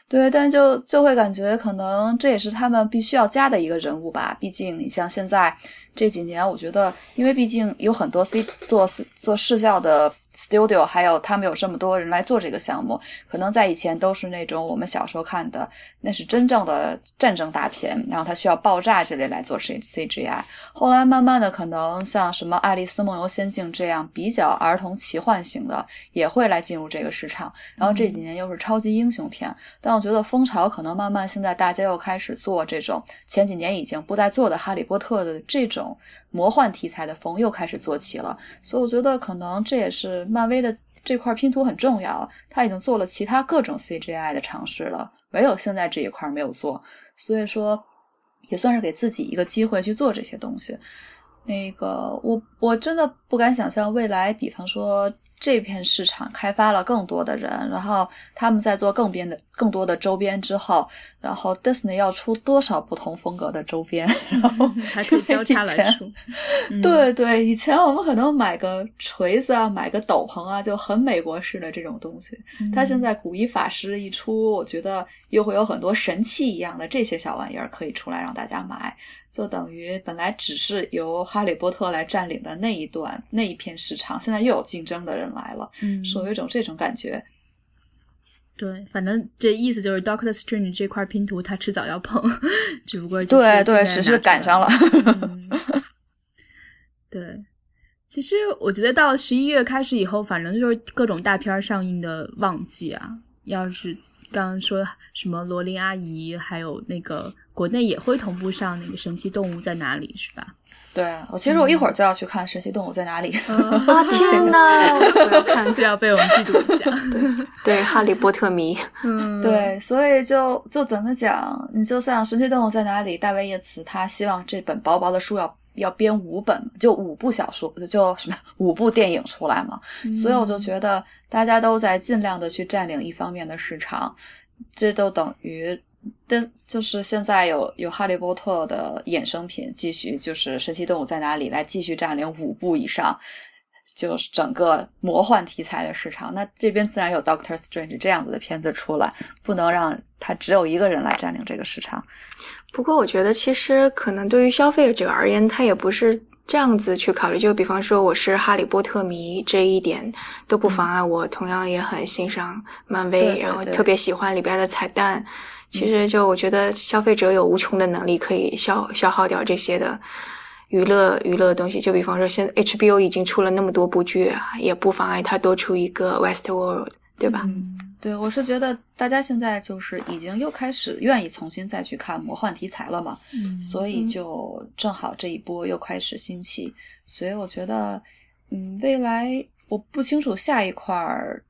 对，但就就会感觉，可能这也是他们必须要加的一个人物吧。毕竟你像现在这几年，我觉得，因为毕竟有很多 C 做做视效的。studio，还有他们有这么多人来做这个项目，可能在以前都是那种我们小时候看的，那是真正的战争大片，然后它需要爆炸之类来做 C C G I。后来慢慢的，可能像什么《爱丽丝梦游仙境》这样比较儿童奇幻型的，也会来进入这个市场。然后这几年又是超级英雄片，但我觉得风潮可能慢慢现在大家又开始做这种前几年已经不再做的《哈利波特》的这种。魔幻题材的风又开始做起了，所以我觉得可能这也是漫威的这块拼图很重要。他已经做了其他各种 CGI 的尝试了，唯有现在这一块没有做，所以说也算是给自己一个机会去做这些东西。那个，我我真的不敢想象未来，比方说。这片市场开发了更多的人，然后他们在做更边的更多的周边之后，然后 Disney 要出多少不同风格的周边，然后还可以交叉来出。(laughs) 对对，以前我们可能买个锤子啊，买个斗篷啊，就很美国式的这种东西。他现在古一法师一出，我觉得又会有很多神器一样的这些小玩意儿可以出来让大家买。就等于本来只是由哈利波特来占领的那一段那一片市场，现在又有竞争的人来了，嗯，是有一种这种感觉。对，反正这意思就是 Doctor Strange 这块拼图，他迟早要碰，只不过对对，只是赶上了。(laughs) 对，其实我觉得到十一月开始以后，反正就是各种大片上映的旺季啊。要是刚刚说什么罗琳阿姨，还有那个。国内也会同步上那个《神奇动物在哪里》，是吧？对，我其实我一会儿就要去看《神奇动物在哪里》。(laughs) 啊天哪！(laughs) 我要看，就要被我们嫉妒一下。(laughs) 对对，哈利波特迷。嗯，对，所以就就怎么讲？你就像《神奇动物在哪里》，大卫叶茨他希望这本薄薄的书要要编五本，就五部小说，就什么五部电影出来嘛。所以我就觉得大家都在尽量的去占领一方面的市场，这都等于。但就是现在有有哈利波特的衍生品，继续就是神奇动物在哪里来继续占领五部以上，就是整个魔幻题材的市场。那这边自然有 Doctor Strange 这样子的片子出来，不能让他只有一个人来占领这个市场。不过我觉得其实可能对于消费者而言，他也不是这样子去考虑。就比方说我是哈利波特迷，这一点都不妨碍我同样也很欣赏漫威，然后特别喜欢里边的彩蛋。其实就我觉得消费者有无穷的能力可以消消耗掉这些的娱乐娱乐的东西。就比方说，现在 HBO 已经出了那么多部剧，也不妨碍它多出一个 West World，对吧？嗯，对，我是觉得大家现在就是已经又开始愿意重新再去看魔幻题材了嘛，嗯，所以就正好这一波又开始兴起，所以我觉得，嗯，未来我不清楚下一块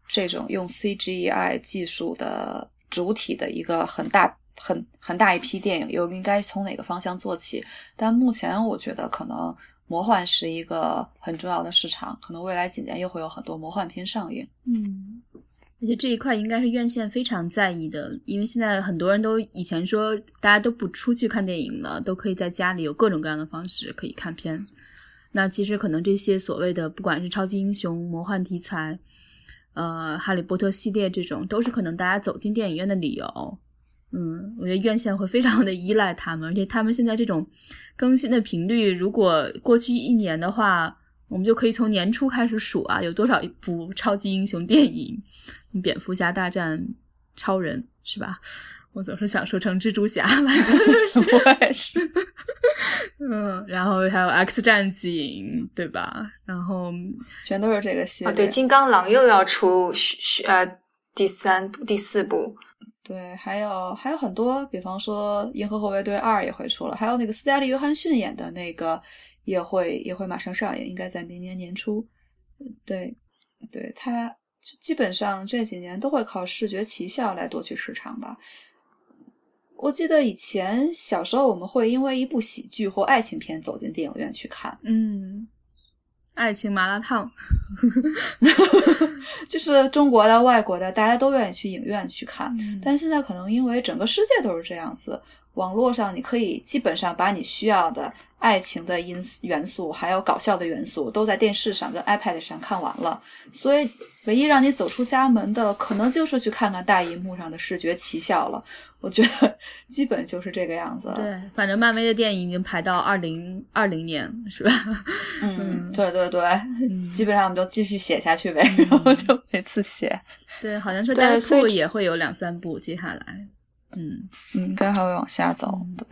这种用 CGI 技术的。主体的一个很大、很很大一批电影，又应该从哪个方向做起？但目前我觉得，可能魔幻是一个很重要的市场，可能未来几年又会有很多魔幻片上映。嗯，而且这一块应该是院线非常在意的，因为现在很多人都以前说大家都不出去看电影了，都可以在家里有各种各样的方式可以看片。那其实可能这些所谓的不管是超级英雄、魔幻题材。呃，哈利波特系列这种都是可能大家走进电影院的理由。嗯，我觉得院线会非常的依赖他们，而且他们现在这种更新的频率，如果过去一年的话，我们就可以从年初开始数啊，有多少一部超级英雄电影？蝙蝠侠大战超人是吧？我总是想说成蜘蛛侠，反 (laughs) 正我也是。(laughs) 嗯，然后还有 X 战警，对吧？然后全都是这个系列。哦，对，金刚狼又要出呃第三部、第四部。对，还有还有很多，比方说《银河护卫队二》也会出了，还有那个斯嘉丽·约翰逊演的那个也会也会马上上映，应该在明年年初。对，对，他基本上这几年都会靠视觉奇效来夺取市场吧。我记得以前小时候，我们会因为一部喜剧或爱情片走进电影院去看。嗯，爱情麻辣烫，(laughs) 就是中国的、外国的，大家都愿意去影院去看。但现在可能因为整个世界都是这样子，网络上你可以基本上把你需要的。爱情的因元素，还有搞笑的元素，都在电视上跟 iPad 上看完了。所以，唯一让你走出家门的，可能就是去看看大荧幕上的视觉奇效了。我觉得基本就是这个样子。对，反正漫威的电影已经排到二零二零年，是吧？嗯，对对对，基本上我们就继续写下去呗，然后就每次写。对，好像说代库也会有两三部接下来。嗯，应该还会往下走。对，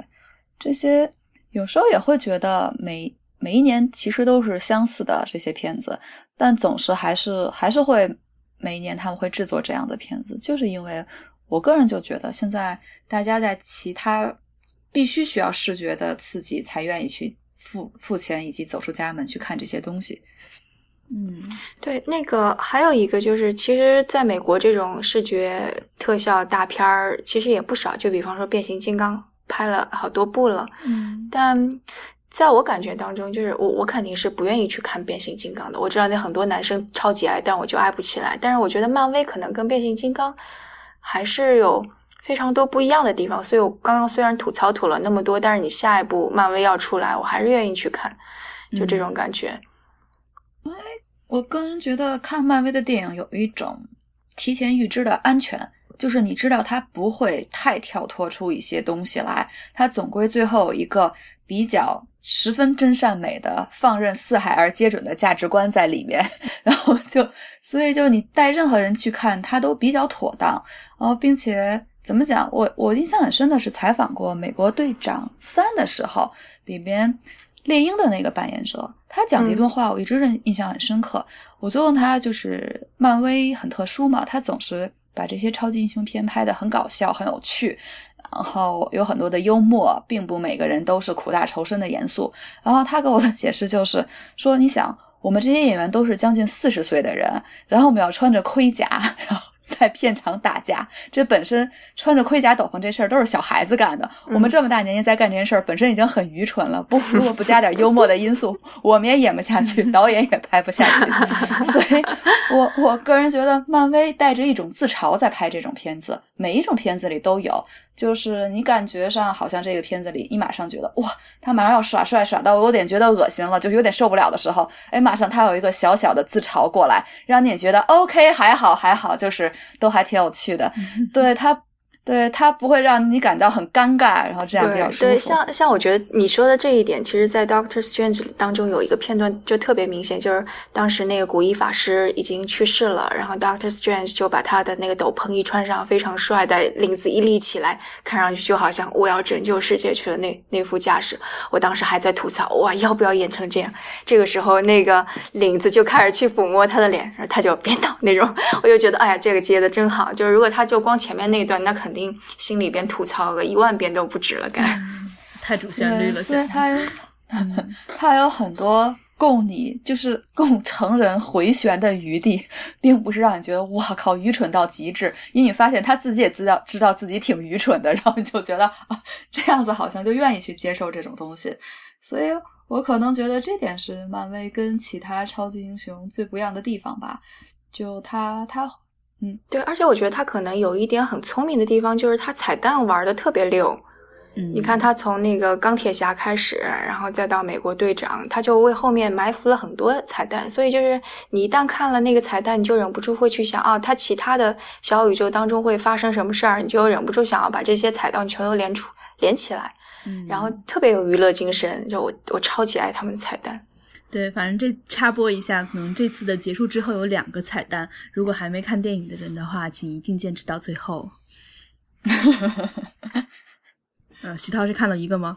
这些有时候也会觉得每每一年其实都是相似的这些片子，但总是还是还是会每一年他们会制作这样的片子，就是因为。我个人就觉得，现在大家在其他必须需要视觉的刺激才愿意去付付钱，以及走出家门去看这些东西。嗯，对，那个还有一个就是，其实在美国这种视觉特效大片儿其实也不少，就比方说变形金刚拍了好多部了。嗯，但在我感觉当中，就是我我肯定是不愿意去看变形金刚的。我知道那很多男生超级爱，但我就爱不起来。但是我觉得漫威可能跟变形金刚。还是有非常多不一样的地方，所以我刚刚虽然吐槽吐了那么多，但是你下一部漫威要出来，我还是愿意去看，就这种感觉。哎，我个人觉得看漫威的电影有一种提前预知的安全，就是你知道它不会太跳脱出一些东西来，它总归最后有一个比较。十分真善美的放任四海而皆准的价值观在里面，(laughs) 然后就所以就你带任何人去看，他都比较妥当。然后并且怎么讲，我我印象很深的是采访过《美国队长三》的时候，里边猎鹰的那个扮演者，他讲的一段话，我一直印印象很深刻。我就问他，就是漫威很特殊嘛，他总是把这些超级英雄片拍得很搞笑、很有趣。然后有很多的幽默，并不每个人都是苦大仇深的严肃。然后他给我的解释就是说：“你想，我们这些演员都是将近四十岁的人，然后我们要穿着盔甲，然后。” (laughs) 在片场打架，这本身穿着盔甲斗篷这事儿都是小孩子干的。我们这么大年纪在干这件事儿，本身已经很愚蠢了。不，如果不加点幽默的因素，(laughs) 我们也演不下去，导演也拍不下去。(laughs) 所以，我我个人觉得，漫威带着一种自嘲在拍这种片子，每一种片子里都有。就是你感觉上好像这个片子里，你马上觉得哇，他马上要耍帅，耍到我有点觉得恶心了，就有点受不了的时候，哎，马上他有一个小小的自嘲过来，让你觉得 OK，还好还好，就是都还挺有趣的，(laughs) 对他。对他不会让你感到很尴尬，然后这样比较舒服。对，像像我觉得你说的这一点，其实，在 Doctor Strange 当中有一个片段就特别明显，就是当时那个古一法师已经去世了，然后 Doctor Strange 就把他的那个斗篷一穿上，非常帅的领子一立起来，看上去就好像我要拯救世界去了那那副架势。我当时还在吐槽，哇，要不要演成这样？这个时候，那个领子就开始去抚摸他的脸，然后他就别倒那种。(laughs) 我就觉得，哎呀，这个接的真好。就是如果他就光前面那一段，那肯定心里边吐槽个一万遍都不止了，该 (laughs) 太主旋律了。所以它，它 (laughs) 有很多供你就是供成人回旋的余地，并不是让你觉得哇靠愚蠢到极致。因为你发现他自己也知道知道自己挺愚蠢的，(laughs) 然后你就觉得啊这样子好像就愿意去接受这种东西。所以我可能觉得这点是漫威跟其他超级英雄最不一样的地方吧。就他他。嗯，对，而且我觉得他可能有一点很聪明的地方，就是他彩蛋玩的特别溜。嗯，你看他从那个钢铁侠开始，然后再到美国队长，他就为后面埋伏了很多彩蛋。所以就是你一旦看了那个彩蛋，你就忍不住会去想啊，他其他的小宇宙当中会发生什么事儿，你就忍不住想要把这些彩蛋全都连出连起来。嗯，然后特别有娱乐精神，就我我超级爱他们的彩蛋。对，反正这插播一下，可能这次的结束之后有两个彩蛋，如果还没看电影的人的话，请一定坚持到最后。呃，徐涛是看了一个吗？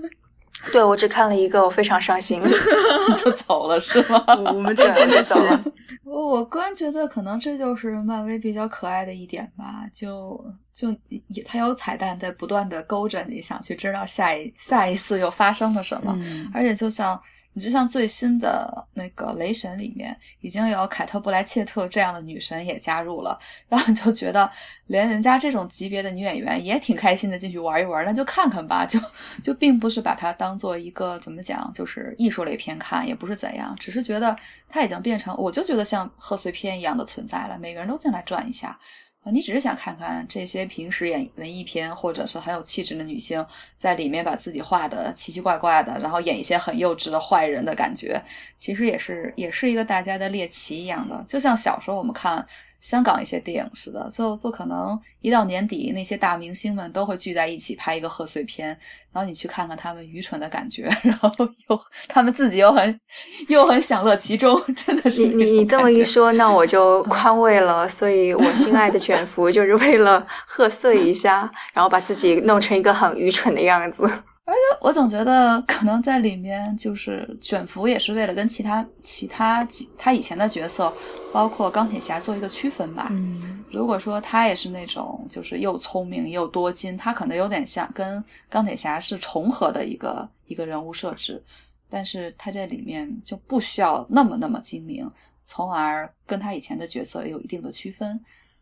(laughs) 对，我只看了一个，我非常伤心，(laughs) 就走了是吗？我们这真的走了。我我个人觉得，可能这就是漫威比较可爱的一点吧，就就也它有彩蛋在不断的勾着你，想去知道下一下一次又发生了什么，而且就像。你就像最新的那个雷神里面，已经有凯特·布莱切特这样的女神也加入了，然后就觉得连人家这种级别的女演员也挺开心的进去玩一玩，那就看看吧，就就并不是把它当做一个怎么讲，就是艺术类片看，也不是怎样，只是觉得它已经变成，我就觉得像贺岁片一样的存在了，每个人都进来转一下，啊你只是想看看这些平时演文艺片或者是很有气质的女性，在里面把自己画的奇奇怪怪的，然后演一些很幼稚的坏人的感觉，其实也是也是一个大家的猎奇一样的，就像小时候我们看。香港一些电影似的，就就可能一到年底，那些大明星们都会聚在一起拍一个贺岁片，然后你去看看他们愚蠢的感觉，(laughs) 然后又他们自己又很又很享乐其中，真的是你你你这么一说，那我就宽慰了。所以我心爱的卷福就是为了贺岁一下，然后把自己弄成一个很愚蠢的样子。而且我总觉得，可能在里面就是卷福也是为了跟其他其他几他以前的角色，包括钢铁侠做一个区分吧。嗯，如果说他也是那种就是又聪明又多金，他可能有点像跟钢铁侠是重合的一个一个人物设置，但是他在里面就不需要那么那么精明，从而跟他以前的角色也有一定的区分。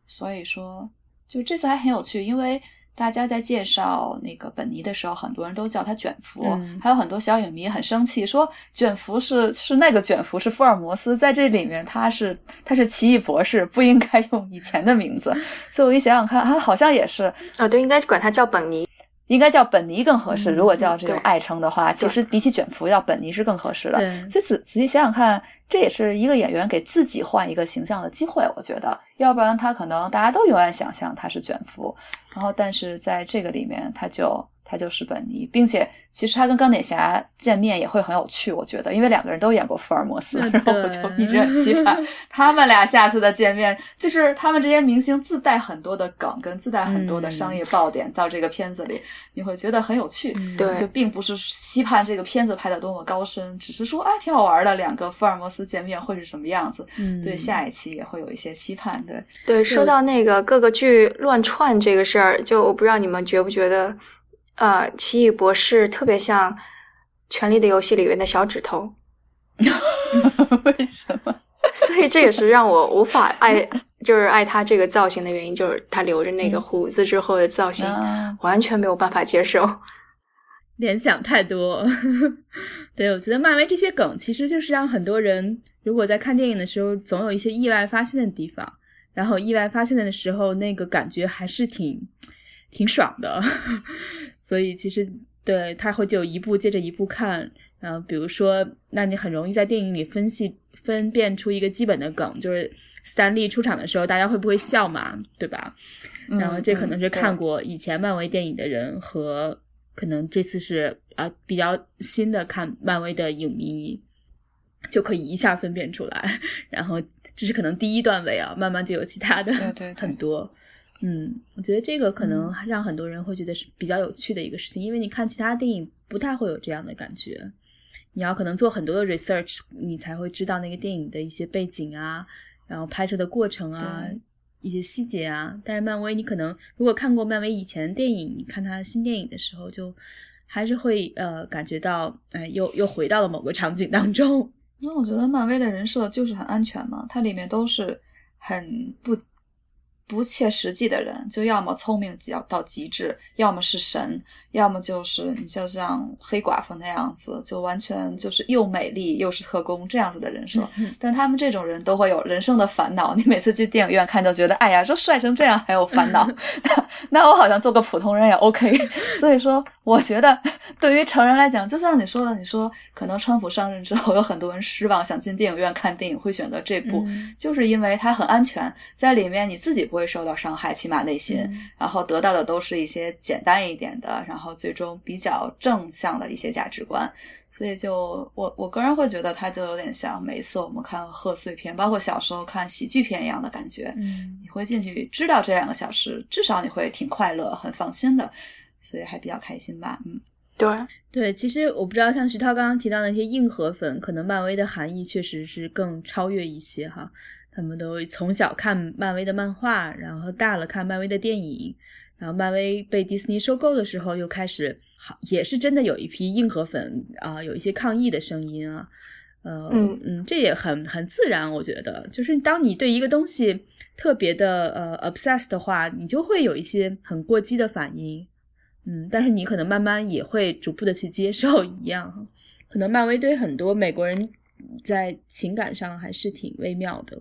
所以说，就这次还很有趣，因为。大家在介绍那个本尼的时候，很多人都叫他卷福，还有很多小影迷很生气，说卷福是是那个卷福是福尔摩斯，在这里面他是他是奇异博士，不应该用以前的名字。所以我一想想看，他好像也是啊，对，应该管他叫本尼。应该叫本尼更合适。如果叫这种爱称的话，其实比起卷福，要本尼是更合适的。所以仔仔细想想看，这也是一个演员给自己换一个形象的机会。我觉得，要不然他可能大家都永远想象他是卷福，然后但是在这个里面，他就。他就是本尼，并且其实他跟钢铁侠见面也会很有趣，我觉得，因为两个人都演过福尔摩斯，(laughs) 然后我就一直很期盼 (laughs) 他们俩下次的见面。就是他们这些明星自带很多的梗，跟自带很多的商业爆点到这个片子里，你会觉得很有趣。对，就并不是期盼这个片子拍的多么高深，只是说啊挺好玩的，两个福尔摩斯见面会是什么样子。嗯，对，下一期也会有一些期盼。对，对，说到那个各个剧乱串这个事儿，就我不知道你们觉不觉得。呃，奇异博士特别像《权力的游戏》里面的小指头，(laughs) 为什么？所以这也是让我无法爱，就是爱他这个造型的原因，就是他留着那个胡子之后的造型，完全没有办法接受。联想太多，(laughs) 对我觉得漫威这些梗其实就是让很多人，如果在看电影的时候，总有一些意外发现的地方，然后意外发现的时候，那个感觉还是挺挺爽的。所以其实对他会就一步接着一步看，然后比如说，那你很容易在电影里分析分辨出一个基本的梗，就是斯坦利出场的时候，大家会不会笑嘛，对吧？然后这可能是看过以前漫威电影的人和可能这次是啊比较新的看漫威的影迷就可以一下分辨出来，(laughs) 然后这是可能第一段位啊，慢慢就有其他的对对 (laughs) 很多。嗯，我觉得这个可能让很多人会觉得是比较有趣的一个事情，因为你看其他电影不太会有这样的感觉。你要可能做很多的 research，你才会知道那个电影的一些背景啊，然后拍摄的过程啊，一些细节啊。但是漫威，你可能如果看过漫威以前的电影，你看他新电影的时候，就还是会呃感觉到，哎，又又回到了某个场景当中。那我觉得漫威的人设就是很安全嘛，它里面都是很不。不切实际的人，就要么聪明到到极致，要么是神，要么就是你就像黑寡妇那样子，就完全就是又美丽又是特工这样子的人设。但他们这种人都会有人生的烦恼。你每次去电影院看，就觉得哎呀，这帅成这样还有烦恼 (laughs) (laughs) 那我好像做个普通人也 OK。(laughs) 所以说，我觉得对于成人来讲，就像你说的，你说可能川普上任之后有很多人失望，想进电影院看电影会选择这部，就是因为它很安全，在里面你自己不。不会受到伤害，起码内心，然后得到的都是一些简单一点的，然后最终比较正向的一些价值观。所以，就我我个人会觉得，它就有点像每一次我们看贺岁片，包括小时候看喜剧片一样的感觉。嗯，你会进去知道这两个小时，至少你会挺快乐、很放心的，所以还比较开心吧。嗯，对对，其实我不知道，像徐涛刚刚提到那些硬核粉，可能漫威的含义确实是更超越一些哈。他们都从小看漫威的漫画，然后大了看漫威的电影，然后漫威被迪士尼收购的时候，又开始好，也是真的有一批硬核粉啊，有一些抗议的声音啊，呃，嗯嗯，这也很很自然，我觉得，就是当你对一个东西特别的呃 obsessed 的话，你就会有一些很过激的反应，嗯，但是你可能慢慢也会逐步的去接受一样，可能漫威对很多美国人在情感上还是挺微妙的。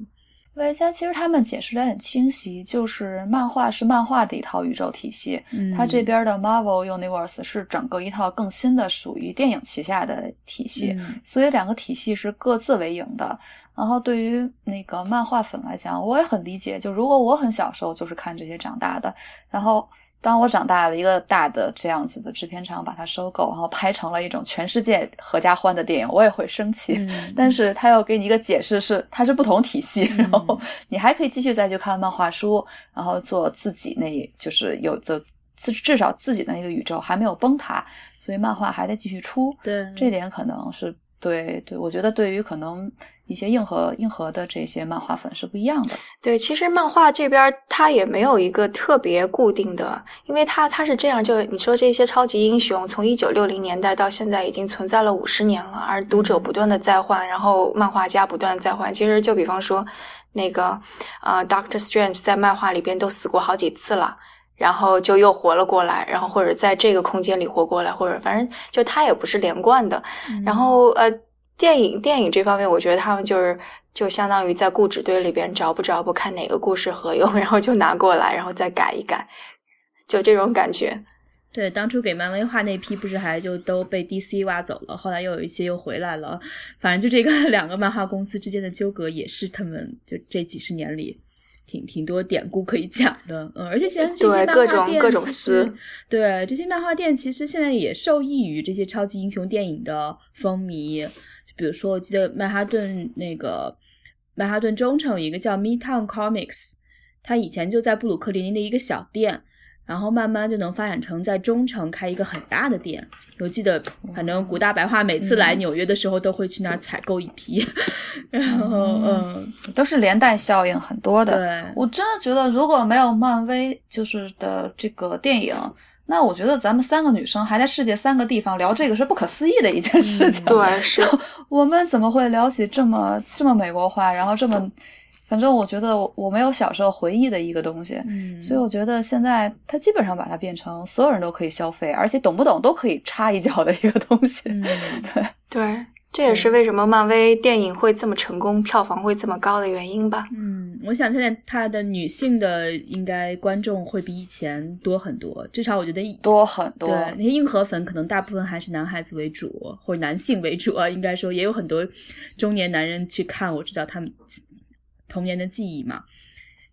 维嘉其实他们解释的很清晰，就是漫画是漫画的一套宇宙体系，嗯它这边的 Marvel Universe 是整个一套更新的属于电影旗下的体系，嗯所以两个体系是各自为营的。然后对于那个漫画粉来讲，我也很理解，就如果我很小时候就是看这些长大的，然后。当我长大了，一个大的这样子的制片厂把它收购，然后拍成了一种全世界合家欢的电影，我也会生气。(laughs) 嗯但是他要给你一个解释是，它是不同体系，嗯然后 (laughs) 你还可以继续再去看漫画书，然后做自己那，就是有的至至少自己的那个宇宙还没有崩塌，所以漫画还得继续出。对这点可能是对对，我觉得对于可能一些硬核硬核的这些漫画粉是不一样的。对，其实漫画这边它也没有一个特别固定的，因为它它是这样，就你说这些超级英雄从一九六零年代到现在已经存在了五十年了，而读者不断的在换，然后漫画家不断地在换。其实就比方说那个呃，Doctor Strange 在漫画里边都死过好几次了。然后就又活了过来，然后或者在这个空间里活过来，或者反正就它也不是连贯的。然后呃，电影电影这方面，我觉得他们就是就相当于在故纸堆里边找不着不看哪个故事合用，(laughs) 然后就拿过来，然后再改一改，就这种感觉。对，当初给漫威画那批不是还就都被 DC 挖走了，后来又有一些又回来了，反正就这个 (laughs) 两个漫画公司之间的纠葛，也是他们就这几十年里挺挺多典故可以讲的，嗯，而且现在这些漫画店各种各种其实撕对这些漫画店其实现在也受益于这些超级英雄电影的风靡，就比如说我记得曼哈顿那个曼哈顿中城有一个叫 Midtown Comics，它以前就在布鲁克林的一个小店。然后慢慢就能发展成在中城开一个很大的店。我记得，反正古大白话每次来纽约的时候都会去那儿采购一批。然后，嗯，都是连带效应很多的。对，我真的觉得，如果没有漫威就是的这个电影，那我觉得咱们三个女生还在世界三个地方聊这个是不可思议的一件事情。对，(laughs) 是我们怎么会聊起这么这么美国化，然后这么，反正我觉得我我没有小时候回忆的一个东西。嗯，所以我觉得现在它基本上把它变成所有人都可以消费，而且懂不懂都可以插一脚的一个东西。嗯，对，对，这也是为什么漫威电影会这么成功，票房会这么高的原因吧。嗯，我想现在它的女性的应该观众会比以前多很多，至少我觉得多很多。对，那些硬核粉可能大部分还是男孩子为主，或者男性为主啊。应该说也有很多中年男人去看，我知道他们童年的记忆嘛。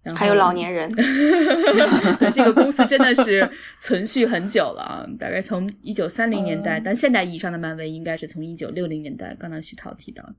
然后还有老年人，对 (laughs) 这个公司真的是存续很久了啊，大概从一九三零年代，嗯但现代意义上的漫威应该是从一九六零年代。刚才徐涛提到的，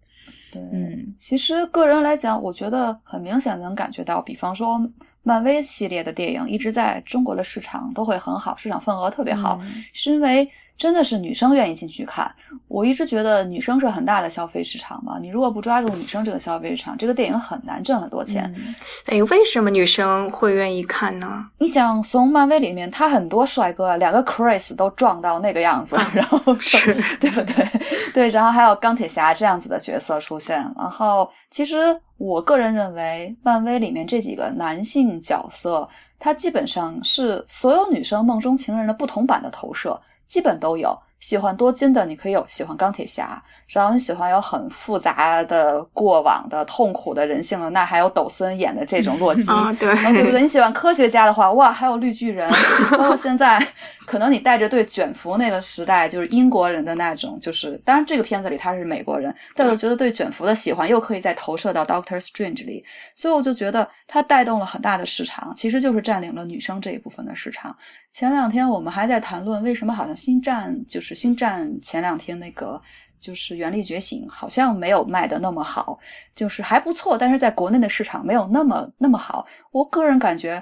对，嗯，其实个人来讲，我觉得很明显能感觉到，比方说漫威系列的电影一直在中国的市场都会很好，市场份额特别好，嗯是因为真的是女生愿意进去看。我一直觉得女生是很大的消费市场嘛，你如果不抓住女生这个消费市场，这个电影很难挣很多钱。嗯哎，为什么女生会愿意看呢？你想从漫威里面，他很多帅哥，两个 Chris 都壮到那个样子，然后是 (laughs) 对不对？(laughs) 对，然后还有钢铁侠这样子的角色出现。然后，其实我个人认为，漫威里面这几个男性角色，他基本上是所有女生梦中情人的不同版的投射，基本都有。喜欢多金的，你可以有喜欢钢铁侠；然后你喜欢有很复杂的过往的痛苦的人性的，那还有抖森演的这种洛基。啊，对，(laughs) 对不对？你喜欢科学家的话，哇，还有绿巨人，包括现在，可能你带着对卷福那个时代，就是英国人的那种，就是当然这个片子里他是美国人，但我觉得对卷福的喜欢又可以再投射到 Doctor Strange 里，所以我就觉得它带动了很大的市场，其实就是占领了女生这一部分的市场。前两天我们还在谈论为什么好像星战就是星战前两天那个。就是《原力觉醒》好像没有卖的那么好，就是还不错，但是在国内的市场没有那么那么好。我个人感觉，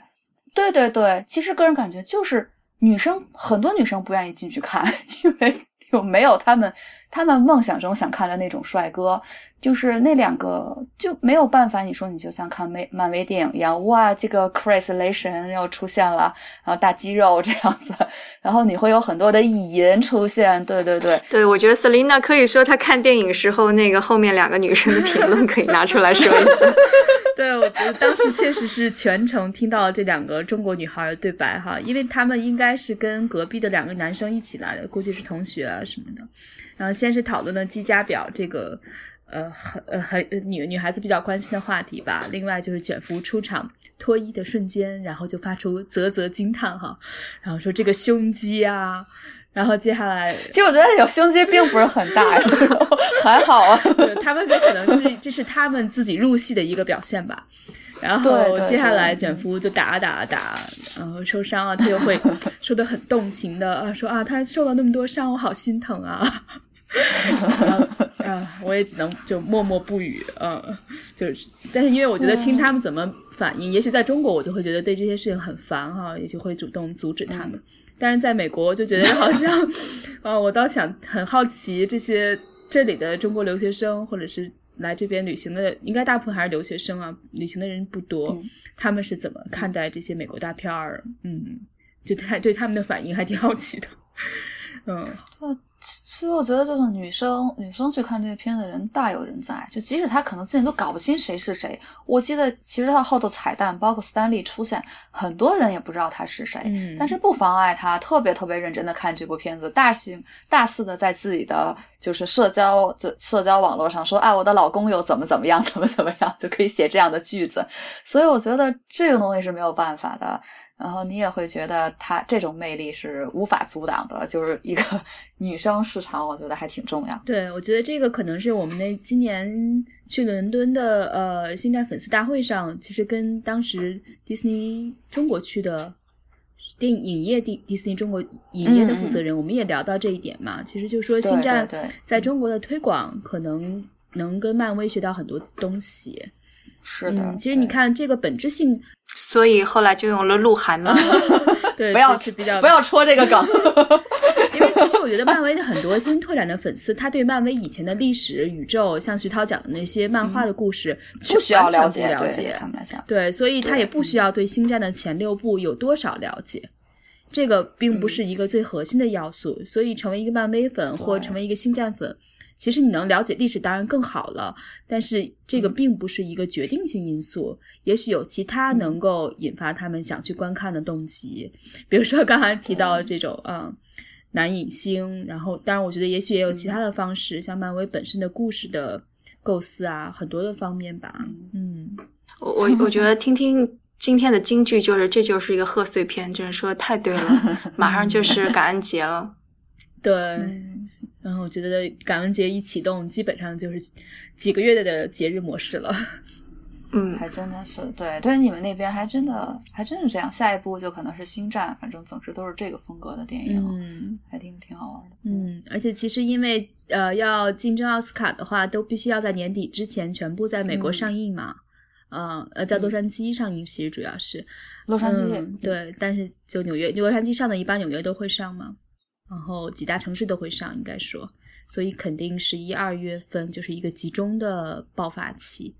对对对，其实个人感觉就是女生很多女生不愿意进去看，(laughs) 因为有没有他们他们梦想中想看的那种帅哥，就是那两个就没有办法。你说你就像看美漫威电影一样，哇，这个 Chris 雷神又出现了，然后大肌肉这样子，然后你会有很多的意淫出现，对对对，对，我觉得 Selina 可以说她看电影时候那个后面两个女生的评论可以拿出来说一下。(laughs) 对，我觉得当时确实是全程听到了这两个中国女孩的对白哈，因为他们应该是跟隔壁的两个男生一起来的，估计是同学啊什么的。然后先是讨论了机加表这个呃很呃很女女孩子比较关心的话题吧。另外就是卷福出场脱衣的瞬间，然后就发出啧啧惊叹哈，然后说这个胸肌啊。然后接下来，其实我觉得有胸肌并不是很大，(laughs) (laughs) 还好啊。他们就可能是这是他们自己入戏的一个表现吧。然后接下来卷福就打打打，然后受伤了，他就会 (laughs) 说的很动情的啊，说啊他受了那么多伤，我好心疼啊。(laughs) 啊，我也只能就默默不语，嗯，就是，但是因为我觉得听他们怎么反应，也许在中国我就会觉得对这些事情很烦哈，也就会主动阻止他们。但是在美国，我就觉得好像，(laughs) 啊，我倒想很好奇这些这里的中国留学生，或者是来这边旅行的，应该大部分还是留学生啊，旅行的人不多，他们是怎么看待这些美国大片儿？嗯，就他对他们的反应还挺好奇的，嗯。其实我觉得，就是女生女生去看这个片子的人大有人在。就即使她可能自己都搞不清谁是谁，我记得其实她后头彩蛋，包括斯丹利出现，很多人也不知道他是谁。嗯，但是不妨碍他特别特别认真的看这部片子，大型大肆的在自己的就是社交这社交网络上说，哎，我的老公又怎么怎么样，(laughs) 怎么怎么样，就可以写这样的句子。所以我觉得这个东西是没有办法的。然后你也会觉得她这种魅力是无法阻挡的，就是一个 (laughs) 女生市场，我觉得还挺重要。对，我觉得这个可能是我们那今年去伦敦的呃星战粉丝大会上，其实跟当时迪士尼中国区的电影业迪迪士尼中国影业的负责人，我们也聊到这一点嘛。其实就说星战在中国的推广，可能能跟漫威学到很多东西。是的，其实你看这个本质性，所以后来就用了鹿晗嘛。(laughs) 对，(laughs) 不要比较不要戳这个梗，(laughs) 因为其实我觉得漫威的很多新拓展的粉丝，他对漫威以前的历史宇宙，像徐涛讲的那些漫画的故事，不需要了解，了解他们来讲，对，所以他也不需要对星战的前六部有多少了解，这个并不是一个最核心的要素。所以成为一个漫威粉或成为一个星战粉。其实你能了解历史当然更好了，但是这个并不是一个决定性因素。也许有其他能够引发他们想去观看的动机，比如说刚才提到这种嗯男影星，然后当然我觉得也许也有其他的方式，像漫威本身的故事的构思啊，很多的方面吧。嗯，我我我觉得听听今天的金句就是这就是一个贺岁片，就是说的太对了，(laughs) 马上就是感恩节了。对。然后我觉得感恩节一启动，基本上就是几个月的节日模式了。嗯，还真的是对，对你们那边还真的还真是这样。下一步就可能是星战，反正总之都是这个风格的电影，嗯，还挺挺好玩的。嗯，而且其实因为呃要竞争奥斯卡的话，都必须要在年底之前全部在美国上映嘛。嗯，呃，在洛杉矶上映，其实主要是洛杉矶对，但是就纽约，洛杉矶上的一般纽约都会上嘛。然后几大城市都会上，应该说，所以肯定是一二月份就是一个集中的爆发期。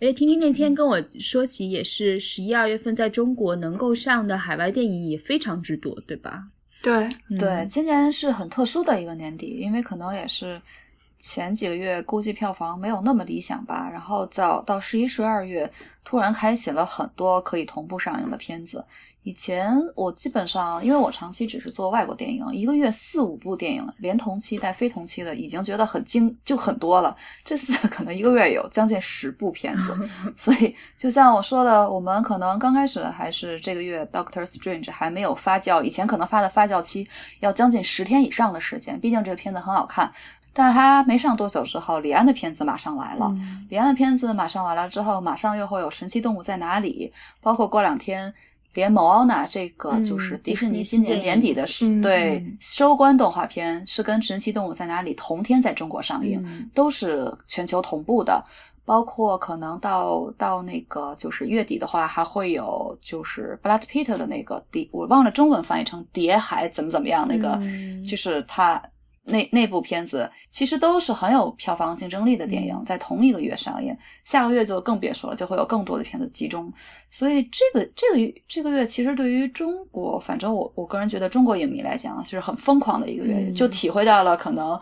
哎，婷婷那天跟我说起，也是十一二月份在中国能够上的海外电影也非常之多，对吧？对对，今年是很特殊的一个年底，因为可能也是前几个月估计票房没有那么理想吧，然后到到十一十二月突然开启了很多可以同步上映的片子。以前我基本上，因为我长期只是做外国电影，一个月四五部电影，连同期带非同期的，已经觉得很精就很多了。这次 (laughs) 可能一个月有将近十部片子，(laughs) 所以就像我说的，我们可能刚开始还是这个月 Doctor Strange 还没有发酵，以前可能发的发酵期要将近十天以上的时间，毕竟这个片子很好看。但他没上多久之后，李安的片子马上来了。李安的片子马上来了之后，马上又会有神奇动物在哪里，包括过两天。连某奥娜这个就是迪士尼今年年底的对收官动画片是跟《神奇动物在哪里》同天在中国上映，都是全球同步的。包括可能到到那个就是月底的话，还会有就是布拉德皮特的那个蝶，我忘了中文翻译成碟海怎么怎么样那个，就是他。那那部片子其实都是很有票房竞争力的电影，在同一个月上映，下个月就更别说了，就会有更多的片子集中。所以这个这个这个月其实对于中国，反正我我个人觉得中国影迷来讲是很疯狂的一个月，就体会到了可能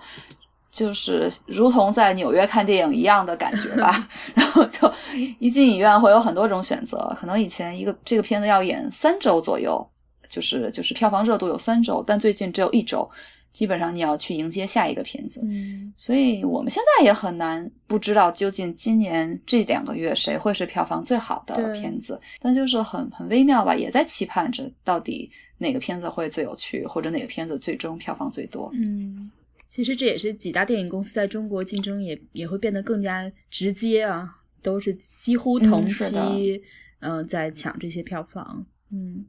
就是如同在纽约看电影一样的感觉吧。(laughs) 然后就一进影院会有很多种选择，可能以前一个这个片子要演三周左右，就是就是票房热度有三周，但最近只有一周。基本上你要去迎接下一个片子。嗯所以我们现在也很难不知道究竟今年这两个月谁会是票房最好的片子，但就是很很微妙吧，也在期盼着到底哪个片子会最有趣，或者哪个片子最终票房最多。嗯，其实这也是几大电影公司在中国竞争也也会变得更加直接啊，都是几乎同期，嗯、在抢这些票房。嗯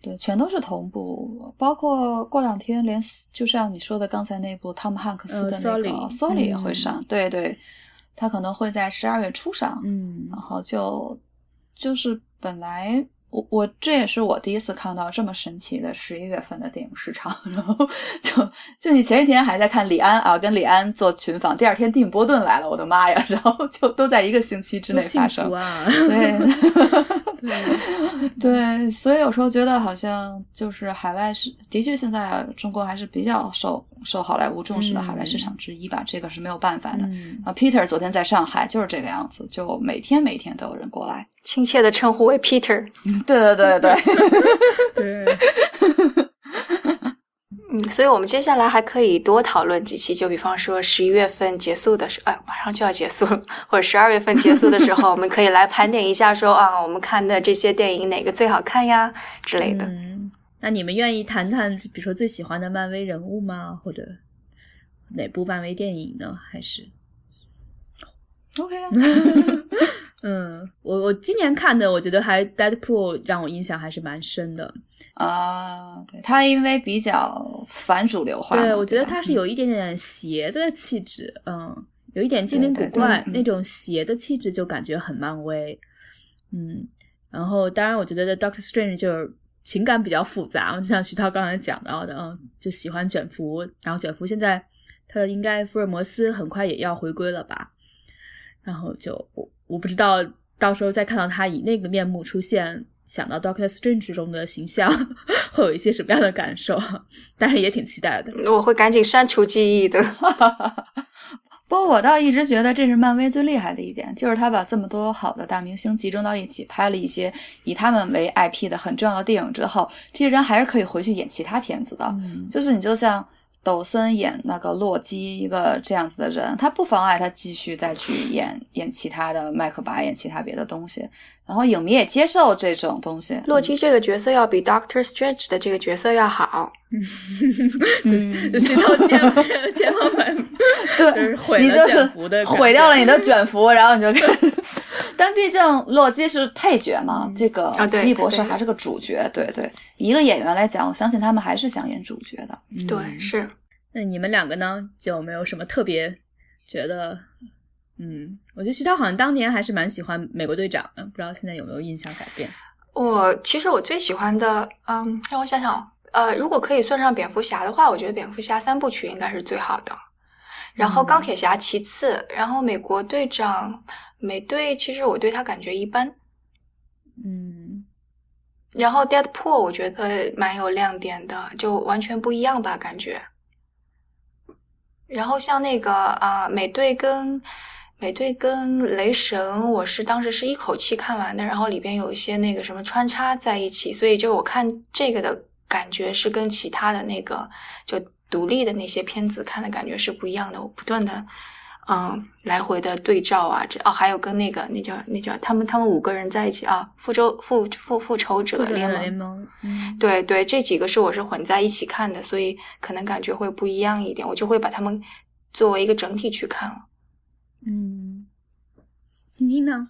对，全都是同步，包括过两天连就像你说的刚才那部汤姆汉克斯的那个呃《Sully Sully》也会嗯上，对对，他可能会在十二月初上，嗯然后就就是本来我我这也是我第一次看到这么神奇的十一月份的电影市场，(laughs) 然后就就你前一天还在看李安啊，跟李安做群访，第二天蒂姆·波顿来了，我的妈呀，然后就都在一个星期之内发生福，啊！所以。对，(laughs) 对，所以有时候觉得好像就是海外是的确现在中国还是比较受受好莱坞重视的海外市场之一吧，这个是没有办法的。嗯啊，Peter 昨天在上海就是这个样子，就每天每天都有人过来。亲切的称呼为 Peter。对对对对对，对，(laughs) 嗯，所以我们接下来还可以多讨论几期，就比方说十一月份结束的时候，哎，马上就要结束了，或者十二月份结束的时候，我们可以来盘点一下说，啊，我们看的这些电影哪个最好看呀之类的。嗯，那你们愿意谈谈，比如说最喜欢的漫威人物吗？或者哪部漫威电影呢？还是 OK 啊，(laughs) 嗯，我我今年看的，我觉得还 Deadpool 让我印象还是蛮深的。啊，对他因为比较反主流化，对，我觉得他是有一点点邪的气质，嗯，有一点精灵古怪嗯那种邪的气质，就感觉很漫威。嗯，然后当然，我觉得 Doctor Strange 就是情感比较复杂，就像徐涛刚才讲到的，嗯，就喜欢卷福，然后卷福现在他应该福尔摩斯很快也要回归了吧，然后就我我不知道到时候再看到他以那个面目出现。想到 Doctor Strange 中的形象，(laughs) 会有一些什么样的感受？(laughs) 但是也挺期待的。我会赶紧删除记忆的。(laughs) 不过我倒一直觉得这是漫威最厉害的一点，就是他把这么多好的大明星集中到一起，拍了一些以他们为 IP 的很重要的电影之后，这些人还是可以回去演其他片子的。嗯就是你就像抖森演那个洛基一个这样子的人，他不妨碍他继续再去演演其他的麦克白，演其他别的东西，然后影迷也接受这种东西。洛基这个角色要比 Doctor Strange 的这个角色要好。(laughs) 嗯就徐涛今天把这个前方版对，毁你就是毁掉了你的卷福，然后你就看。但毕竟洛基是配角嘛，这个啊对奇异博士还是个主角，对对。一个演员来讲，我相信他们还是想演主角的。对，是。那你们两个呢？就有没有什么特别觉得？嗯，我觉得徐涛好像当年还是蛮喜欢美国队长的，不知道现在有没有印象改变？我其实我最喜欢的，嗯，让我想想，呃，如果可以算上蝙蝠侠的话，我觉得蝙蝠侠三部曲应该是最好的。然后钢铁侠其次，然后美国队长、美队，其实我对他感觉一般。嗯然后 Deadpool 我觉得蛮有亮点的，就完全不一样吧，感觉。然后像那个啊、美队跟美队跟雷神，我是当时是一口气看完的，然后里边有一些那个什么穿插在一起，所以就我看这个的感觉是跟其他的那个就独立的那些片子看的感觉是不一样的。我不断的嗯来回的对照啊，这哦还有跟那个那叫那叫他们他们五个人在一起啊，复仇复复复仇者联盟联盟，嗯对对，这几个是我是混在一起看的，所以可能感觉会不一样一点，我就会把他们作为一个整体去看了。嗯，你呢？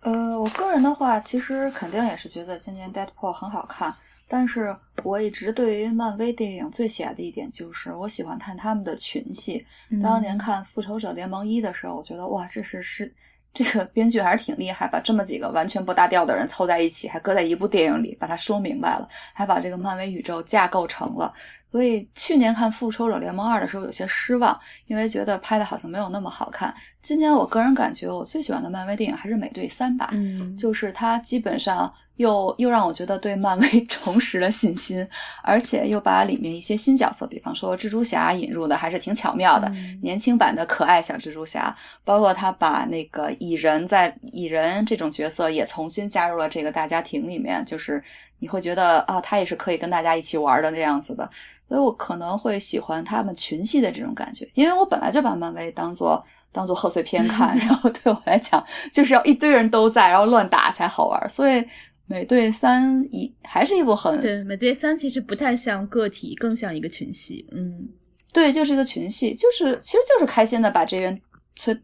呃，我个人的话，其实肯定也是觉得今年 Deadpool 很好看，但是我一直对于漫威电影最喜爱的一点就是，我喜欢看他们的群戏。当年看《复仇者联盟一》的时候，我觉得哇，这是是这个编剧还是挺厉害，把这么几个完全不搭调的人凑在一起，还搁在一部电影里，把它说明白了，还把这个漫威宇宙架构成了。所以去年看《复仇者联盟二》的时候有些失望，因为觉得拍的好像没有那么好看。今年我个人感觉我最喜欢的漫威电影还是《美队三》吧，嗯，就是它基本上又又让我觉得对漫威 (laughs) 重拾了信心，而且又把里面一些新角色，比方说蜘蛛侠引入的还是挺巧妙的，年轻版的可爱小蜘蛛侠，包括他把那个蚁人在蚁人这种角色也重新加入了这个大家庭里面，就是你会觉得啊，他也是可以跟大家一起玩的那样子的，所以我可能会喜欢他们群戏的这种感觉，因为我本来就把漫威当做当做贺岁片看，(laughs) 然后对我来讲就是要一堆人都在，然后乱打才好玩，所以。美队三一还是一部很对，美队三其实不太像个体，更像一个群戏。嗯，对，就是一个群戏，就是其实就是开心的把这人催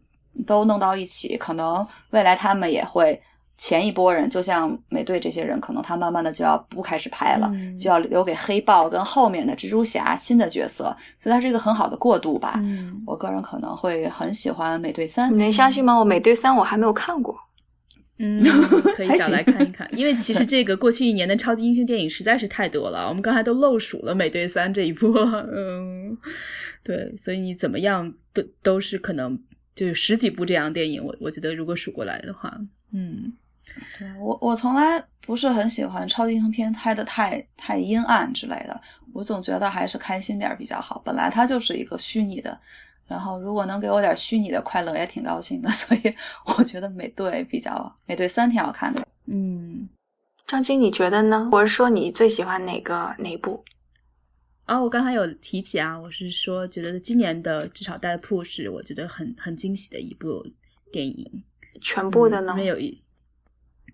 都弄到一起。可能未来他们也会前一波人，就像美队这些人，可能他慢慢的就要不开始拍了，就要留给黑豹跟后面的蜘蛛侠新的角色，所以它是一个很好的过渡吧。嗯，我个人可能会很喜欢美队三。你能相信吗？我美队三我还没有看过。嗯，(laughs) 可以找来看一看，因为其实这个过去一年的超级英雄电影实在是太多了，我们刚才都漏数了《美队三》这一波，嗯，对，所以你怎么样都都是可能就有十几部这样电影，我我觉得如果数过来的话，嗯，对我我从来不是很喜欢超级英雄片拍的太太阴暗之类的，我总觉得还是开心点比较好，本来它就是一个虚拟的。然后，如果能给我点虚拟的快乐，也挺高兴的。(laughs) 所以，我觉得美队比较美队三挺好看的。嗯，张晶，你觉得呢？我是说你最喜欢哪个哪部？啊，我刚才有提起啊，我是说觉得今年的至少《代铺》是我觉得很很惊喜的一部电影。全部的呢？没有一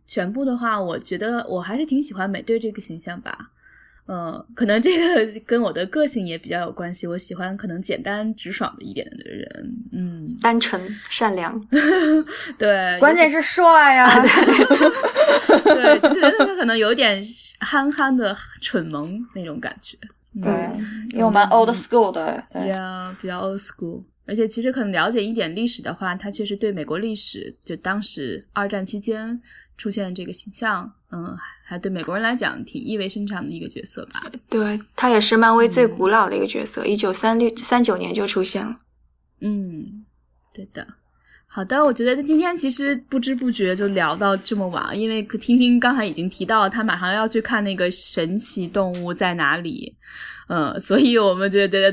全部的话，我觉得我还是挺喜欢美队这个形象吧。嗯，可能这个跟我的个性也比较有关系。我喜欢可能简单直爽的一点的人，嗯，单纯善良，(laughs) 对，关键是帅呀，(laughs) 对，就觉得他可能有点憨憨的蠢萌那种感觉，对，又蛮 old school 的，对呀，比较 old school。而且其实可能了解一点历史的话，他确实对美国历史，就当时二战期间。出现这个形象，嗯，还对美国人来讲挺意味深长的一个角色吧。对他也是漫威最古老的一个角色，一九三六三九年就出现了。嗯，对的。好的，我觉得今天其实不知不觉就聊到这么晚，因为听听刚才已经提到他马上要去看那个神奇动物在哪里，嗯，所以我们觉得。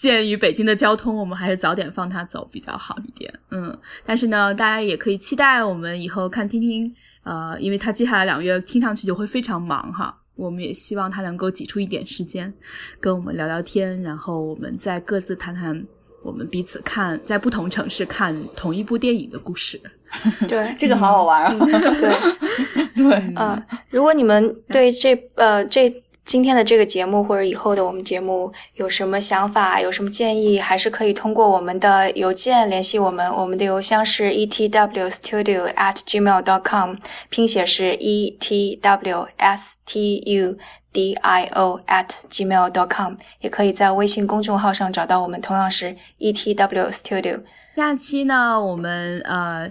鉴于北京的交通，我们还是早点放他走比较好一点。嗯，但是呢，大家也可以期待我们以后看听听，呃，因为他接下来两个月听上去就会非常忙哈。我们也希望他能够挤出一点时间跟我们聊聊天，然后我们再各自谈谈我们彼此看在不同城市看同一部电影的故事。(laughs) 对，这个好好玩啊！对 (laughs) 对，(laughs) 呃，如果你们对这呃这。今天的这个节目或者以后的我们节目有什么想法，有什么建议，还是可以通过我们的邮件联系我们。我们的邮箱是 e t w studio at gmail dot com，拼写是 e t w s t u d i o at gmail dot com。也可以在微信公众号上找到我们，同样是 e t w studio。下期呢，我们呃。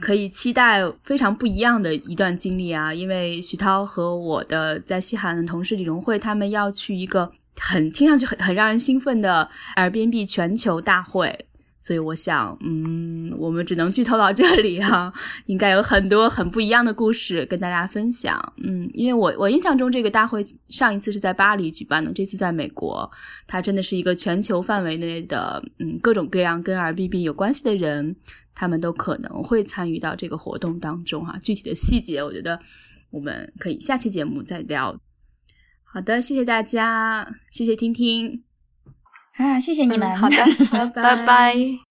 可以期待非常不一样的一段经历啊！因为徐涛和我的在西海岸的同事李荣慧，他们要去一个很听上去很很让人兴奋的 RBNB 全球大会。所以我想，嗯，我们只能剧透到这里哈，应该有很多很不一样的故事跟大家分享。嗯，因为我我印象中这个大会上一次是在巴黎举办的，这次在美国，它真的是一个全球范围内的，嗯，各种各样跟 R B B 有关系的人，他们都可能会参与到这个活动当中哈。具体的细节，我觉得我们可以下期节目再聊。好的，谢谢大家，谢谢听听。啊，谢谢你们。好的，(laughs) 拜拜。